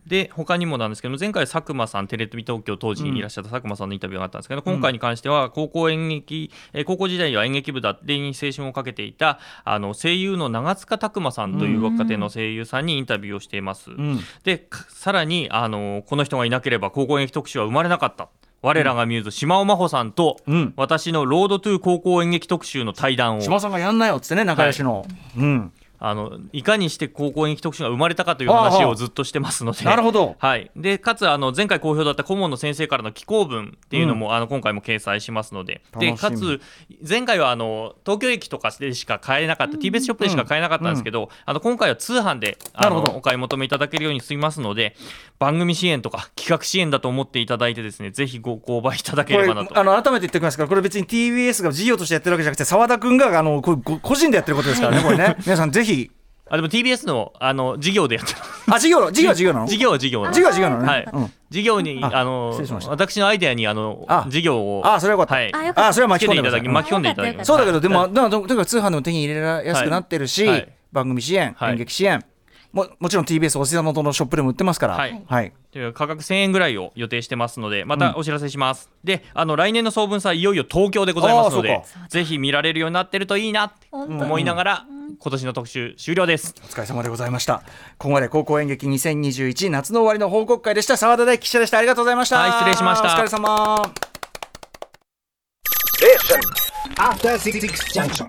で他にもなんですけど前回佐久間さんテレビ東京当時いらっしゃった佐久間さんのインタビューがあったんですけど、今回に関しては高校演劇、えー高校時代は演劇部だってに青春をかけていたあの声優の長塚拓磨さんという若手の声優さんにインタビューをしています。うん。でかさらにあのこの人がいなければ高校演劇特集は生まれなかった。我らがミューズ島尾真帆さんと、うん。私のロードトゥ高校演劇特集の対談を。島さんがやんなよっつってね仲良しの、うんあのいかにして高校演劇特集が生まれたかという話をずっとしてますので。なるほど。はい、でかつあの前回好評だった顧問の先生からの寄稿文っていうのも、あの今回も掲載しますので。でかつ前回はあの東京駅とかでしか買えなかった、TBS ショップでしか買えなかったんですけど、あの今回は通販であのお買い求めいただけるように済みますので番組支援とか企画支援だと思っていただいてですねぜひご購買いただけこれればなと。あの改めて言っておきますからこれ別に TBS が事業としてやってるわけじゃなくて澤田君があのこ個人でやってることですからねこれね。皆さんぜひあでも TBS のあの事業でやってますあ事業事業事業なの？事業は事業事業は事業なのね、はい。うん。事業にああの私のアイデアにあのあ。事業を。あそれはよかった。はい。あそれは巻き込んでいただき巻き込んでいただきます。そうだけど、でも、はい。だからととにかく通販でも手に入れやすくなってるし、番組支援、はい。演劇支援、ももちろん TBS お膝元のショップでも売ってますから、はいはい、という価格1000円ぐらいを予定してますのでまたお知らせします、であの来年の総文祭いよいよ東京でございますのでぜひ見られるようになってるといいなって思いながら、今年の特集終了ですお疲れ様でございました。ここまで高校演劇2021夏の終わりの報告会でした。澤田大記者でした。ありがとうございました。はい失礼しましたお疲れ様。After Six Junction.